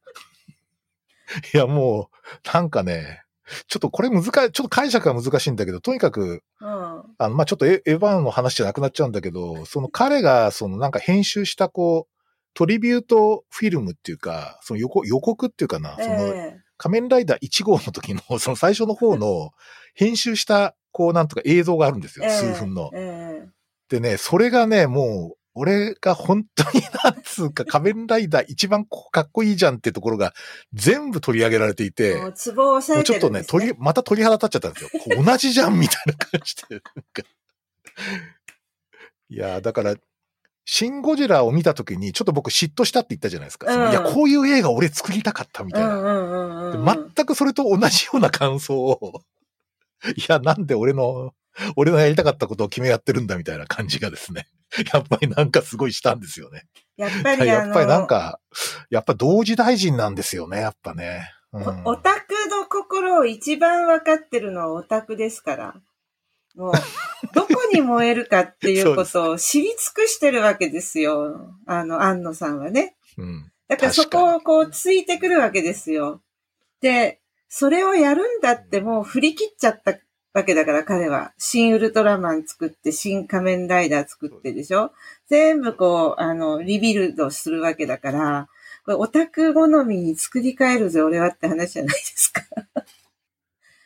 いや、もう、なんかね、ちょっとこれ難しい、ちょっと解釈が難しいんだけど、とにかく、うんあの、まあ、ちょっとエエヴァンの話じゃなくなっちゃうんだけど、その彼が、そのなんか編集したこう、トリビュートフィルムっていうか、その予告予告っていうかな、そのえ仮面ライダー1号の時の、その最初の方の 編集した、こうなんとか映像があるんですよ、え数分の。ええでね、それがね、もう、俺が本当になんつうか 仮面ライダー一番こかっこいいじゃんってところが全部取り上げられていえて、もうツボを押さもうちょっとね、鳥、また鳥肌立っちゃったんですよ。同じじゃんみたいな感じで。いやー、だから、シン・ゴジラを見たときに、ちょっと僕嫉妬したって言ったじゃないですか。うんいや、こういう映画俺作りたかったみたいな。うんうんうんうん。で全くそれと同じような感想を、いや、なんで俺の、俺のやりたかったことを決めやってるんだみたいな感じがですね。やっぱりなんかすごいしたんですよね。やっぱりあの、やっぱりなんか、やっぱ同時大臣なんですよね、やっぱね。うんおオタクの心を一番分かってるのはオタクですから。もう、どこに燃えるかっていうことを知り尽くしてるわけですよ。あの、安野さんはね。うん。だからそこをこうついてくるわけですよ。で、それをやるんだってもう振り切っちゃったわけだから彼は。新ウルトラマン作って、新仮面ライダー作ってでしょ全部こう、あの、リビルドするわけだから、これオタク好みに作り変えるぜ俺はって話じゃないですか。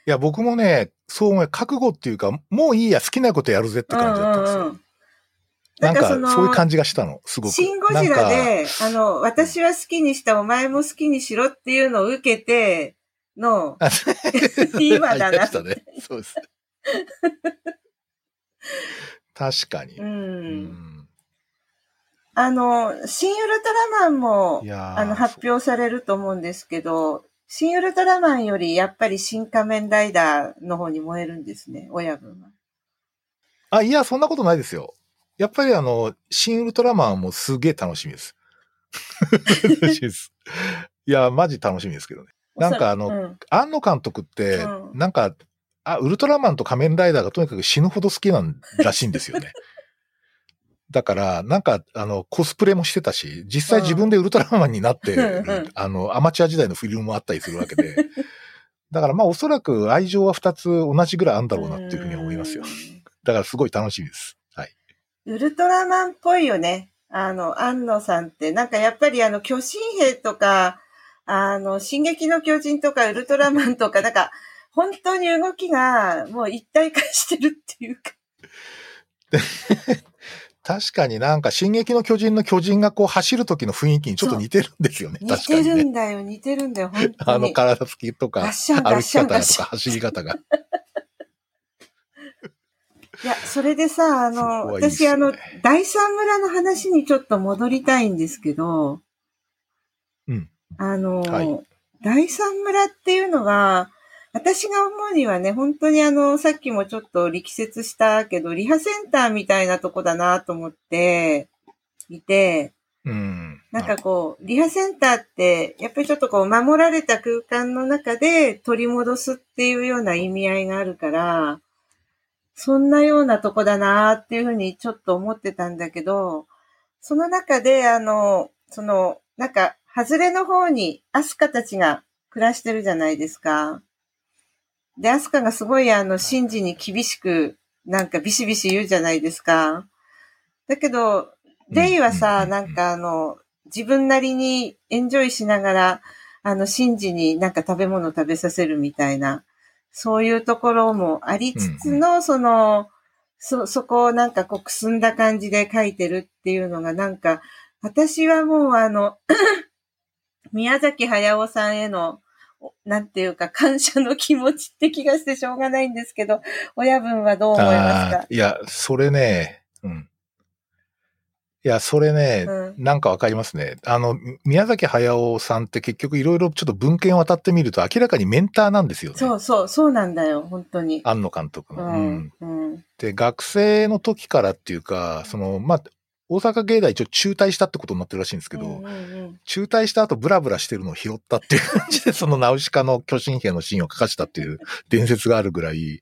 いや、僕もね、そう思う、覚悟っていうか、もういいや、好きなことやるぜって感じだったんですよ。うんうんうんなんか、そういう感じがしたの、すごく。シン・ゴジラで、あの、私は好きにした、お前も好きにしろっていうのを受けての、あ今だなね。そうです。確かに。う。うんんあの、新ウルトラマンもあの、発表されると思うんですけど、新ウルトラマンよりやっぱり新仮面ライダーの方に燃えるんですね、親分は。あ、いや、そんなことないですよ。やっぱりあの、新ウルトラマンもすげえ楽しみです。楽しみです。いや、マジ楽しみですけどね。なんかあのうん庵野監督ってう、んなんか、あ、ウルトラマンと仮面ライダーがとにかく死ぬほど好きなんらしいんですよね。だから、なんか、あの、コスプレもしてたし、実際自分でウルトラマンになってあの、アマチュア時代のフィルムもあったりするわけで、だからまあおそらく愛情は二つ同じぐらいあるんだろうなっていうふうに思いますよ。だからすごい楽しみです。はい。ウルトラマンっぽいよね。あの、安野さんって、なんかやっぱりあの、巨神兵とか、あの、進撃の巨人とかウルトラマンとか、なんか、本当に動きがもう一体化してるっていうか。確かになんか進撃の巨人の巨人がこう走る時の雰囲気にちょっと似てるんですよね。似て確かにね。るんだよ、似てるんだよ、本当に。あの体つきとか、歩き方とか走り方が。いや、それでさ、あの、はいいっす私、あの第三村の話にちょっと戻りたいんですけど、うん。あの、はい第三村っていうのは、私が思うにはね、本当にあの、さっきもちょっと力説したけど、リハセンターみたいなとこだなと思っていて、うん。なんかこう、リハセンターって、やっぱりちょっとこう、守られた空間の中で取り戻すっていうような意味合いがあるから、そんなようなとこだなっていうふうにちょっと思ってたんだけど、その中で、あの、その、なんか、外れの方にアスカたちが暮らしてるじゃないですか。で、アスカがすごいあの、シンジに厳しく、なんかビシビシ言うじゃないですか。だけど、レイはさ、うん。なんかあの、自分なりにエンジョイしながら、あの、シンジになんか食べ物食べさせるみたいな、そういうところもありつつの、その、そ、そこをなんかこう、くすんだ感じで書いてるっていうのがなんか、私はもうあの、宮崎駿さんへの、おなんていうか、感謝の気持ちって気がしてしょうがないんですけど、親分はどう思いますか？いや、それね、うん。いや、それね、うなんかわかりますね。あの、宮崎駿さんって結局いろいろちょっと文献を渡ってみると明らかにメンターなんですよね。そうそう、そうなんだよ、本当に。庵野監督の。ううんん、うん。で、学生の時からっていうか、その、まあ、大阪芸大一応中退したってことになってるらしいんですけど、うんうんうん中退した後ブラブラしてるのを拾ったっていう感じで、そのナウシカの巨神兵のシーンを書かしたっていう伝説があるぐらい、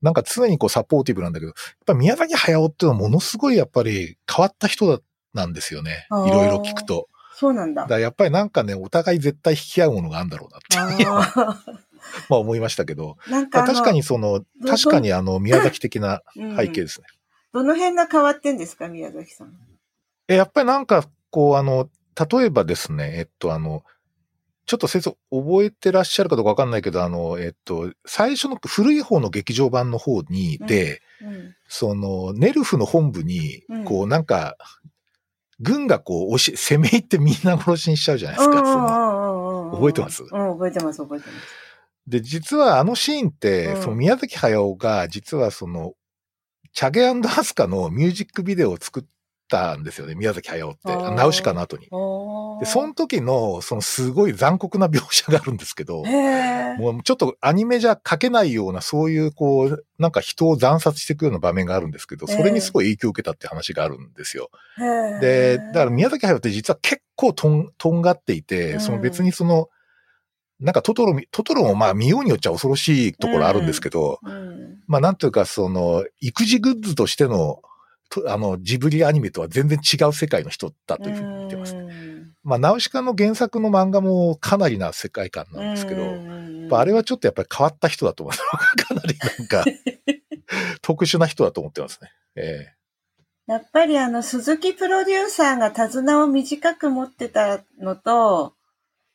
なんか常にこうサポーティブなんだけど、やっぱ宮崎駿っていうのはものすごいやっぱり変わった人だなんですよね。いろいろ聞くと。そうなんだだやっぱりなんかね、お互い絶対引き合うものがあるんだろうなって、あ まあ思いましたけど、ーなん確かにその、ど確かにあの宮崎的なうん背景ですね。どの辺が変わってんですか、宮崎さん。え、やっぱりなんか、こう、あの、例えばですね、えっと、あの、ちょっと先生覚えてらっしゃるかどうかわかんないけど、あの、えっと、最初の古い方の劇場版の方に、で、うん。その、ネルフの本部にうん、こう、なんか、軍がこう、押し、攻め入ってみんな殺しにしちゃうじゃないですか。その覚えてます？うん、覚えてます、覚えてます。で、実はあのシーンって、うんその宮崎駿が、実はその、チャゲアスカのミュージックビデオを作ったんですよね、宮崎駿って。ナウシカの後に。で、その時の、そのすごい残酷な描写があるんですけど、もうちょっとアニメじゃ描けないような、そういうこう、なんか人を惨殺していくような場面があるんですけど、それにすごい影響を受けたって話があるんですよ。で、だから宮崎駿って実は結構とん、とんがっていて、うんその別にその、なんかトトロみ、トトロもまあ見ようによっちゃ恐ろしいところあるんですけど、うん。まあなんというかその、育児グッズとしての、とあの、ジブリアニメとは全然違う世界の人だというふうに見てますね。うんまあ、ナウシカの原作の漫画もかなりな世界観なんですけど、あれはちょっとやっぱり変わった人だと思います。かなりなんか、特殊な人だと思ってますね。えやっぱりあの、鈴木プロデューサーが手綱を短く持ってたのと、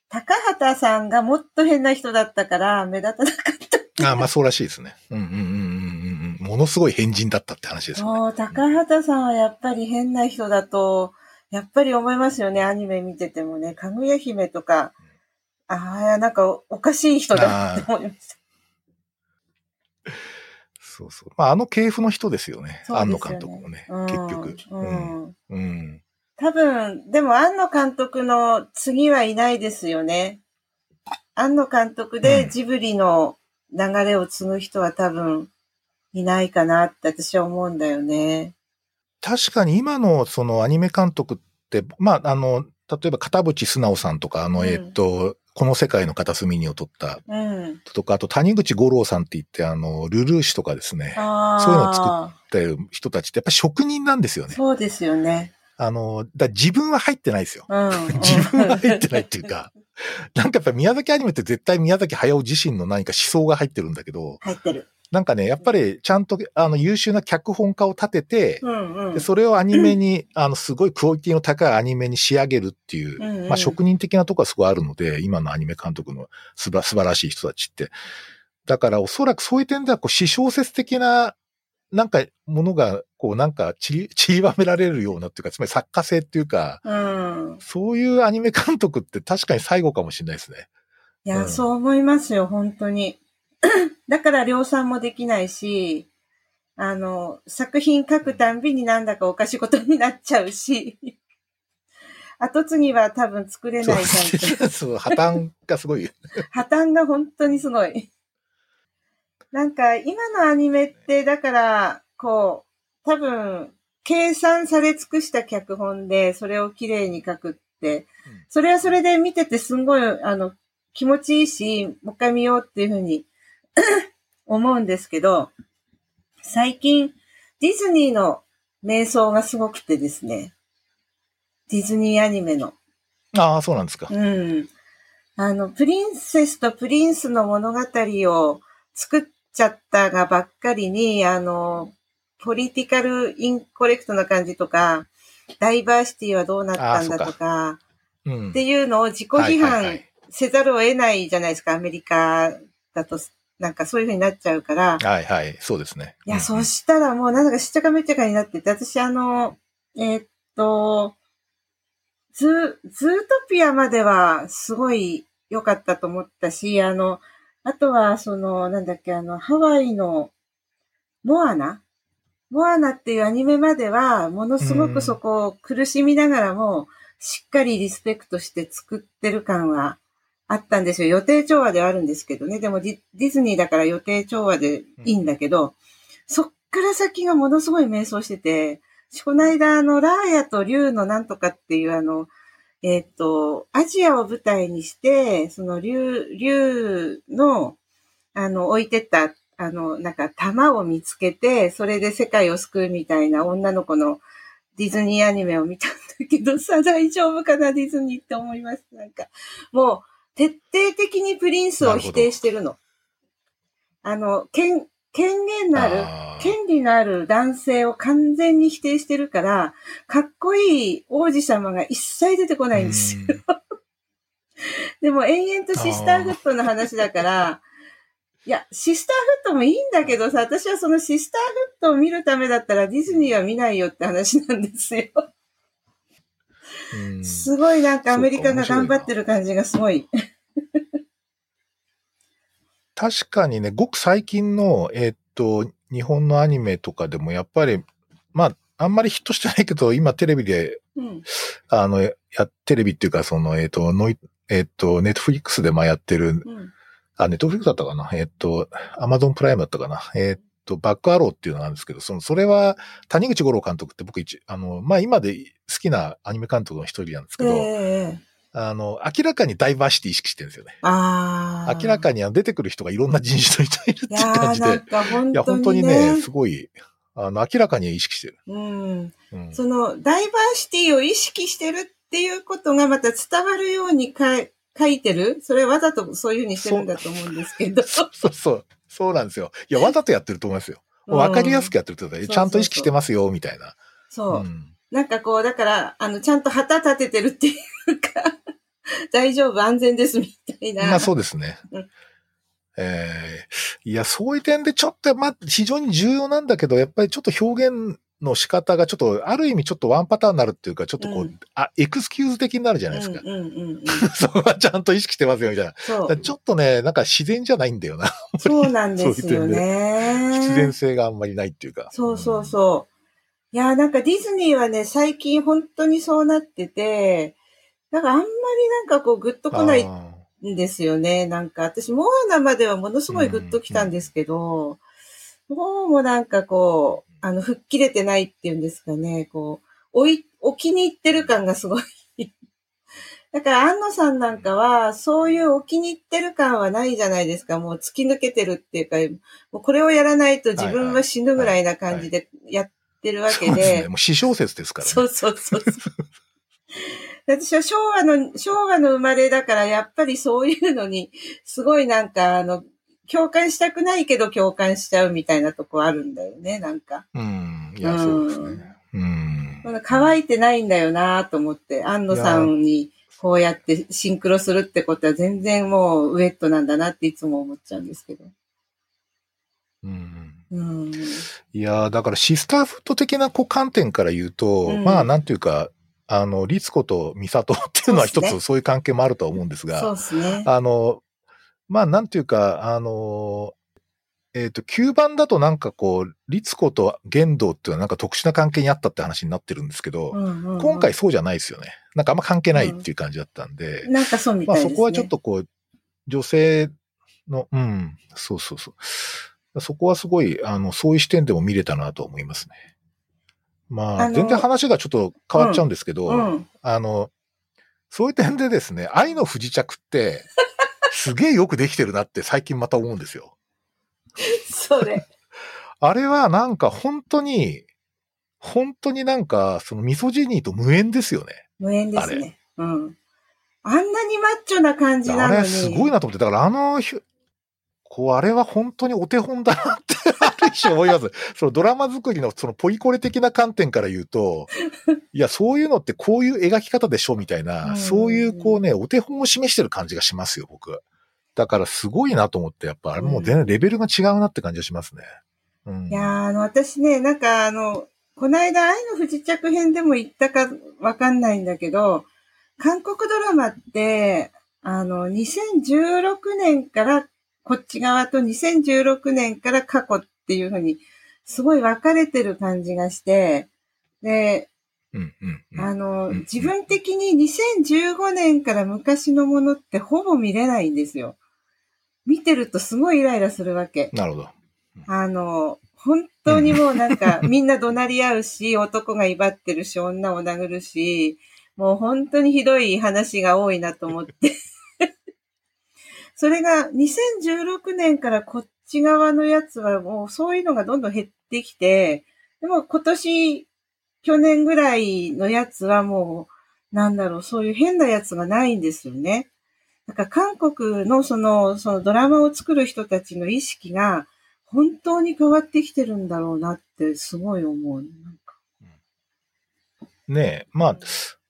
高畑さんがもっと変な人だったから目立たなかった。えああまあそうらしいですね。うんうんうんうん。ものすごい変人だったって話ですよね。高畑さんはやっぱり変な人だと、やっぱり思いますよね、アニメ見ててもね。かぐや姫とか、ああ、なんかおかしい人だって思いました。そうそう。まああの系譜の人ですよね。よね庵野監督もね。うん結局。ううん。ん。うん。多分、でも庵野監督の次はいないですよね。庵野監督うんでジブリの流れを継ぐ人は多分いないかなって私は思うんだよね。確かに今のそのアニメ監督って、まああの、例えば片渕素直さんとか、あの、うんえっと、この世界の片隅にを撮ったうん。とか、あと谷口五郎さんって言って、あの、ルルーシュとかですね。そういうのを作ってる人たちってやっぱり職人なんですよね。そうですよね。あの、だ自分は入ってないですよ。うん。自分は入ってないっていうか、なんかやっぱ宮崎アニメって絶対宮崎駿自身の何か思想が入ってるんだけど、入ってる。なんかね、やっぱりちゃんとあの優秀な脚本家を立てて、うんうん。でそれをアニメに、あの、すごいクオリティの高いアニメに仕上げるっていう、うんうんまあ職人的なところはすごいあるので、今のアニメ監督のすば素晴らしい人たちって。だからおそらくそういう点では、こう、私小説的な、なんか、ものが、こう、なんか散り、散りばめられるようなっていうか、つまり作家性っていうか、うん。そういうアニメ監督って確かに最後かもしれないですね。いや、うんそう思いますよ、本当に。だから量産もできないし、あの、作品書くたんびになんだかおかしいことになっちゃうし、後継ぎは多分作れない感じ。そう、破綻がすごい。破綻が本当にすごい。なんか、今のアニメって、だから、こう、多分、計算され尽くした脚本で、それを綺麗に書くって、それはそれで見ててすんごい、あの、気持ちいいし、もう一回見ようっていうふうに思うんですけど、最近、ディズニーの瞑想がすごくてですね、ディズニーアニメの。ああ、そうなんですか。うん。あの、プリンセスとプリンスの物語を作っちゃったがばっかりに、あの、ポリティカルインコレクトな感じとか、ダイバーシティはどうなったんだとか、うんっ。ていうのを自己批判いせざるを得ないじゃないですか、アメリカだと、なんかそういう風になっちゃうから。はいはい、そうですね。いや、うんそしたらもうなんだかしっちゃかめっちゃかになってて、私あの、えーっと、ズ、ズートピアまではすごい良かったと思ったし、あの、あとはその、なんだっけ、あの、ハワイのモアナ？モアナっていうアニメまでは、ものすごくそこを苦しみながらも、しっかりリスペクトして作ってる感はあったんですよ。予定調和ではあるんですけどね。でもディディズニーだから予定調和でいいんだけど、そっから先がものすごい迷走してて、この間、あの、ラーヤと竜のなんとかっていうあの、えっ、と、アジアを舞台にして、その竜、竜の、あの、置いてった、あの、なんか玉を見つけて、それで世界を救うみたいな女の子のディズニーアニメを見たんだけどさ、大丈夫かな、ディズニーって思います。なんか、もう、徹底的にプリンスを否定してるの。あの、権、権限のある、権利のある男性を完全に否定してるから、かっこいい王子様が一切出てこないんですよ。でも延々とシスターフットの話だから、いや、シスターフットもいいんだけどさ、私はそのシスターフットを見るためだったらディズニーは見ないよって話なんですよ。うんすごいなんかアメリカが頑張ってる感じがすごい。確かにね、ごく最近の、えーっと、日本のアニメとかでもやっぱり、まあ、あんまりヒットしてないけど、今テレビで、うん。あの、や、テレビっていうか、その、えーっと、ノイ、えーっと、ネットフリックスでまあやってる、うん。あ、ネットフリックスだったかな？えーっと、アマゾンプライムだったかな？えーっと、バックアローっていうのがあるんですけど、その、それは、谷口五郎監督って僕一、あの、まあ今で好きなアニメ監督の一人なんですけえど、えあの、明らかにダイバーシティ意識してるんですよね。ああ。明らかに出てくる人がいろんな人種の人いるっていいう感じで。いや、本当にね、ね。すごい、あの、明らかに意識してる。うん。うん。その、ダイバーシティを意識してるっていうことがまた伝わるようにかい書いてるそれわざとそういうふうにしてるんだと思うんですけど。そうそうそう。なんですよ。いや、わざとやってると思いますよ。わかりやすくやってるってことで、ちゃんと意識してますよ、みたいな。そう。んなんかこう、だから、あの、ちゃんと旗立ててるっていうか、大丈夫、安全ですみたいな。まあそうですねうん。えーいや、そういう点でちょっと、まあ、非常に重要なんだけど、やっぱりちょっと表現の仕方がちょっと、ある意味ちょっとワンパターンになるっていうか、ちょっとこう、うんあ、エクスキューズ的になるじゃないですか。うんうんうんうん。そこはちゃんと意識してますよ、みたいな。ちょっとね、なんか自然じゃないんだよな。そうなんですよね。必然性があんまりないっていうか。そうそうそう。いやーなんかディズニーはね、最近本当にそうなってて、なんかあんまりなんかこうグッとうん来ないあんですよね。なんか私、モアナまではものすごいグッと来たんですけど、もうもなんかこう、あの、吹っ切れてないっていうんですかね、こう、置い、置きに行ってる感がすごい だから、安野さんなんかは、そういうお気に入ってる感はないじゃないですか。もう突き抜けてるっていうか、もうこれをやらないと自分は死ぬぐらいな感じでやってるわけで。そうですね。もう私小説ですからね。そうそうそうそう。私は昭和の、昭和の生まれだから、やっぱりそういうのに、すごいなんか、あの、共感したくないけど共感しちゃうみたいなとこあるんだよね、なんか。うん。いや、そうですね。うん。まだ乾いてないんだよなと思って、安野さんにこうやってシンクロするってことは全然もうウェットなんだなっていつも思っちゃうんですけど。うん。うん。いやーだからシスターフット的なこう観点から言うと、うんまあなんていうか、あの、律子と美里っていうのは一つそういう関係もあるとは思うんですが、そうですね。あの、まあなんていうか、あの、えっ、と、9番だとなんかこう、律子と玄道っていうのはなんか特殊な関係にあったって話になってるんですけど、うんうんうん今回そうじゃないですよね。なんかあんま関係ないっていう感じだったんで、なんかそうみたいですね。まあそこはちょっとこう、女性の、うん、そうそうそう。そこはすごい、あの、そういう視点でも見れたなと思いますね。まあ、全然話がちょっと変わっちゃうんですけど、うん。あの、そういう点でですね、愛の不時着って、すげえよくできてるなって最近また思うんですよ。それ。あれはなんか本当に、本当になんか、そのミソジニーと無縁ですよね。無縁ですね。うん。あんなにマッチョな感じなのに。あれすごいなと思って、だからあのこう、あれは本当にお手本だなって、ある種思います。そのドラマ作りのそのポイコレ的な観点から言うと、いや、そういうのってこういう描き方でしょみたいな、うんそういうこうね、お手本を示してる感じがしますよ、僕。だからすごいなと思って、やっぱあれもう全然レベルが違うなって感じがしますね。うん。いやーあの、私ね、なんかあの、この間愛の不時着編でも言ったかわかんないんだけど、韓国ドラマって、あの、2016年からこっち側と2016年から過去っていうふうに、すごい分かれてる感じがして、で、うん、うん、うん。あの、うん自分的に2015年から昔のものってほぼ見れないんですよ。見てるとすごいイライラするわけ。なるほど。あの、本当にもうなんか、みんな怒鳴り合うし、男が威張ってるし、女を殴るし、もう本当にひどい話が多いなと思って。それが2016年からこっち側のやつはもうそういうのがどんどん減ってきて、でも今年、去年ぐらいのやつはもう、なんだろう、そういう変なやつがないんですよね。なんか韓国のその、そのドラマを作る人たちの意識が本当に変わってきてるんだろうなってすごい思う。なんかねえ、まあ、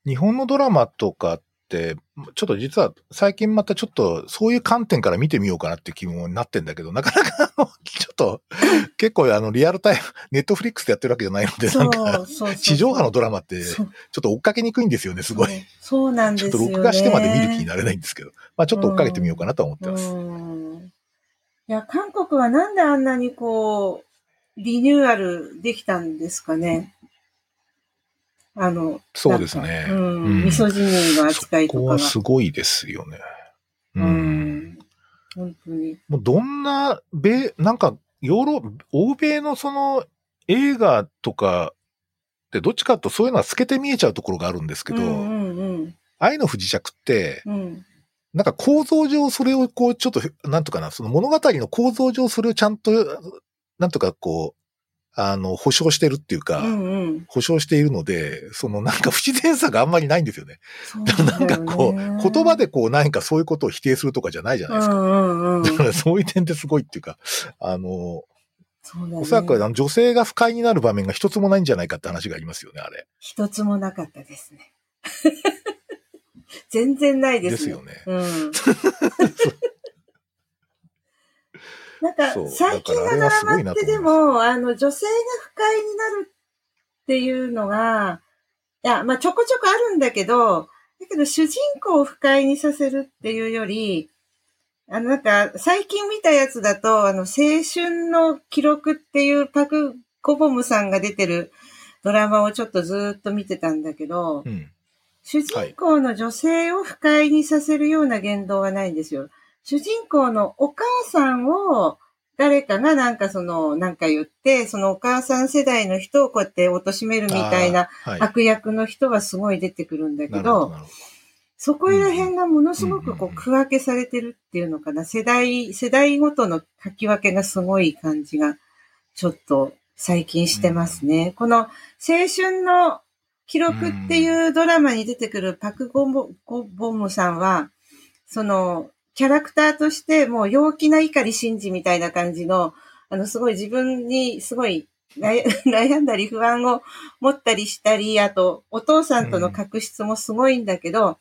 日本のドラマとかって、ちょっと実は最近またちょっとそういう観点から見てみようかなって気分になってんだけど、なかなかあの、ちょっと 結構あのリアルタイム、ネットフリックスでやってるわけじゃないので、なんか地上波のドラマってちょっと追っかけにくいんですよね、すごい。そうなんですよね。ちょっと録画してまで見る気になれないんですけど、まあちょっと追っかけてみようかなとは思ってます。うんいや、韓国はなんであんなにこう、リニューアルできたんですかね。あの、そうですね。うん、うんミソジニーの扱いとかが。はすごいですよね。う。うんん。本当に。もうどんな、米、なんか、ヨーロ、欧米のその映画とかってどっちかとそういうのは透けて見えちゃうところがあるんですけど、うんうんうん。愛の不時着って、うん。なんか構造上それをこうちょっと、なんとかな、その物語の構造上それをちゃんと、なんとかこう、あの、保証してるっていうか、うんうん。保証しているので、そのなんか不自然さがあんまりないんですよね。なんかこう、言葉でこう何かそういうことを否定するとかじゃないじゃないですか。うんうんうん。だからそういう点ですごいっていうか、あの、ねおそらくあの女性が不快になる場面が一つもないんじゃないかって話がありますよね、あれ。一つもなかったですね。全然ないでね。ですすよね。うん。なんか最近のドラマってでも、あの、女性が不快になるっていうのが、いや、まあ、ちょこちょこあるんだけど、だけど主人公を不快にさせるっていうより、あの、なんか、最近見たやつだと、あの、青春の記録っていうパク・コボムさんが出てるドラマをちょっとずーっと見てたんだけど、うん。主人公の女性を不快にさせるような言動はないんですよ。主人公のお母さんを誰かがなんかその、なんか言って、そのお母さん世代の人をこうやって貶めるみたいな。悪役の人はすごい出てくるんだけど、そこら辺がものすごくこう区分けされてるっていうのかな。世代、世代ごとの書き分けがすごい感じが、ちょっと最近してますね。この青春の記録っていうドラマに出てくるパクゴボボムさんは、その、キャラクターとしてもう陽気な怒り真治みたいな感じの、あの、すごい自分にすごい 悩んだり不安を持ったりしたり、あと、お父さんとの確執もすごいんだけど、うん、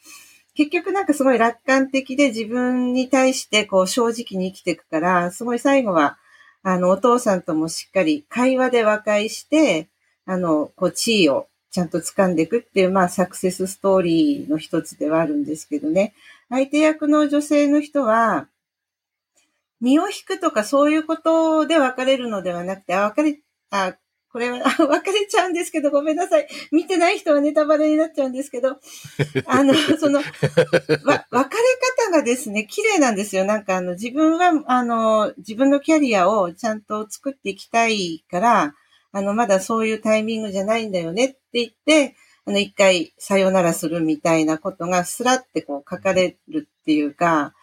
結局なんかすごい楽観的で自分に対してこう正直に生きていくから、すごい最後は、あの、お父さんともしっかり会話で和解して、あの、こう、地位をちゃんと掴んでいくっていう、まあ、サクセスストーリーの一つではあるんですけどね。相手役の女性の人は、身を引くとかそういうことで別れるのではなくて、あ、別れ、あ、これは、あ、別れちゃうんですけど、ごめんなさい。見てない人はネタバレになっちゃうんですけど、あの、その、わ、別れ方がですね、綺麗なんですよ。なんかあの、自分は、あの、自分のキャリアをちゃんと作っていきたいから、あの、まだそういうタイミングじゃないんだよねって言って、あの、一回さよならするみたいなことがスラってこう書かれるっていうか、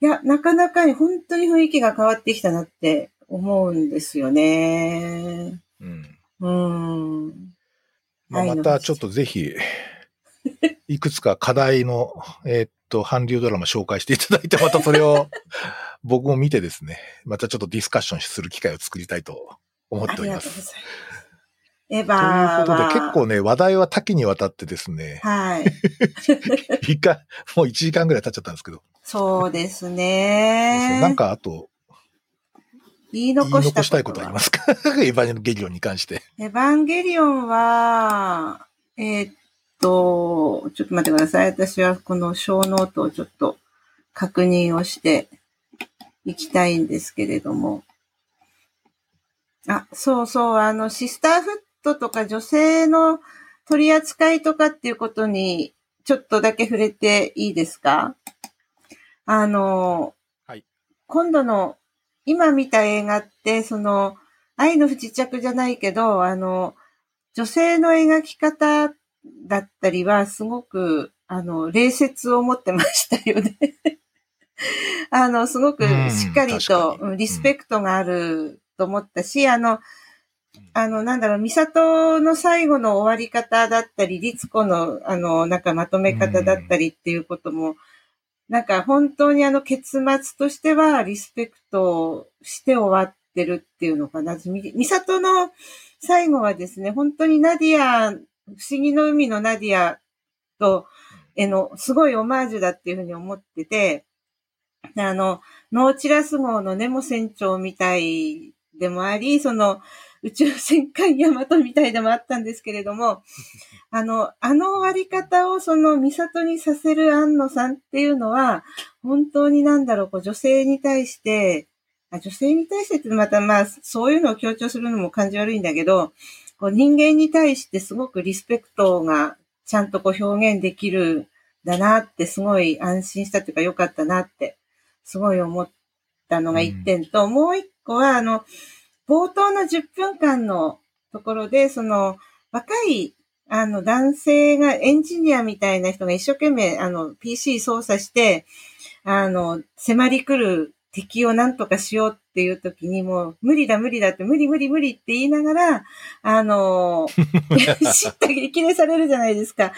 いや、なかなかに本当に雰囲気が変わってきたなって思うんですよね。うん。うん。まあ、またちょっとぜひ、いくつか課題の、えー、っと、韓流ドラマ紹介していただいて、またそれを 僕も見てですね、またちょっとディスカッションする機会を作りたいと思っております。ありがとうございます。エヴァということで、結構ね、話題は多岐にわたってですね。はい。一回、もう1時間ぐらい経っちゃったんですけど。そうですね。なんか、あと、言い残したしたいことありますか？エヴァンゲリオンに関して。エヴァンゲリオンは、えー、っと、ちょっと待ってください。私はこのこのノートをちょっと確認をしていきたいんですけれども。あ、そうそう、あの、シスターフッドとか女性の取り扱いとかっていうことにちょっとだけ触れていいですか？あの、はい、今度の今見た映画って、その、愛の不時着じゃないけど、あの、女性の描き方だったりは、すごく、あの、礼節を持ってましたよね。あの、すごくしっかりと、うん、リスペクトがあると思ったし、あの、あの、なんだろう、ミサトの最後の終わり方だったり、リツコの、あの、なんかまとめ方だったりっていうことも、なんか本当にあの結末としてはリスペクトして終わってるっていうのかな。ミサトの最後はですね、本当にナディア、不思議の海のナディアと、への、すごいオマージュだっていうふうに思ってて、あの、ノーチラス号のネモ船長みたいでもあり、その宇宙戦艦ヤマトみたいでもあったんですけれども、あの、あの終わり方をその、ミサトにさせる安野さんっていうのは、本当になんだろう、こう女性に対して、あ女性に対してってまたまあ、そういうのを強調するのも感じ悪いんだけど、こう人間に対してすごくリスペクトがちゃんとこう表現できるだなってすごい安心したというか良かったなってすごい思ったのが一点と、うん、もう一個はあの、冒頭の10分間のところで、その若いあの、男性がエンジニアみたいな人が一生懸命、あの、PC 操作して、あの、迫り来る敵を何とかしようっていう時にもう、無理だ無理だって、無理無理無理って言いながら、あの、知った激励されるじゃないですか。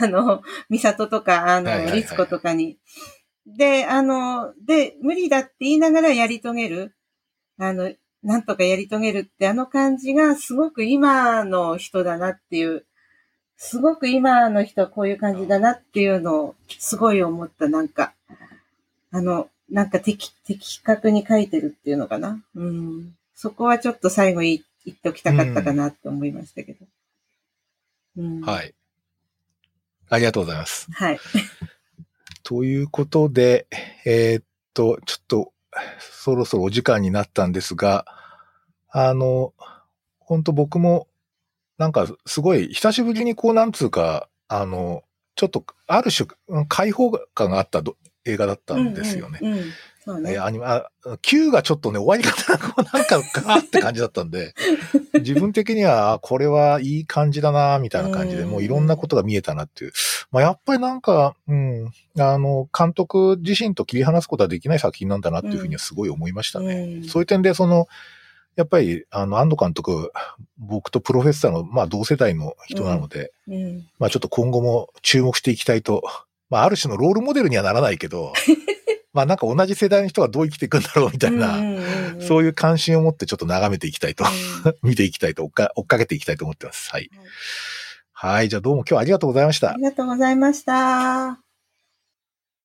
あの、ミサトとか、あの、リツコとかに。で、あの、で、無理だって言いながらやり遂げる。あの、なんとかやり遂げるってあの感じがすごく今の人だなっていうすごく今の人はこういう感じだなっていうのをすごい思った、なんか、あの、なんか的、的確に書いてるっていうのかな。うん。そこはちょっと最後言言っておきたかったかなって思いましたけど。うん、はい。ありがとうございます。はい。ということで、えー、っと、ちょっと、そろそろお時間になったんですが、あの、本当僕もなんかすごい久しぶりにこうなんつうか、あの、ちょっとある種解放感があった映画だったんですよね。うんうんうん、そうね。アニメ、あ、Q がちょっとね、終わり方がこうなんか、ガーって感じだったんで、自分的には、あこれはいい感じだな、みたいな感じで、うんもういろんなことが見えたなっていう。まあ、やっぱりなんか、うん、あの、監督自身と切り離すことはできない作品なんだなっていうふうにはすごい思いましたね。うんそういう点で、その、やっぱり、あの、安藤監督、僕とプロフェッサーの、まあ、同世代の人なので、うん。まあ、ちょっと今後も注目していきたいと、まあ、ある種のロールモデルにはならないけど、まあ、なんか同じ世代の人がどう生きていくんだろうみたいな、そういいう関心を持ってちょっと眺めていきたいと、見ていきたいと追っか、追っかけていきたいと思ってます。はい。はい。じゃあどうも今日はありがとうございましたあり。がとうございました。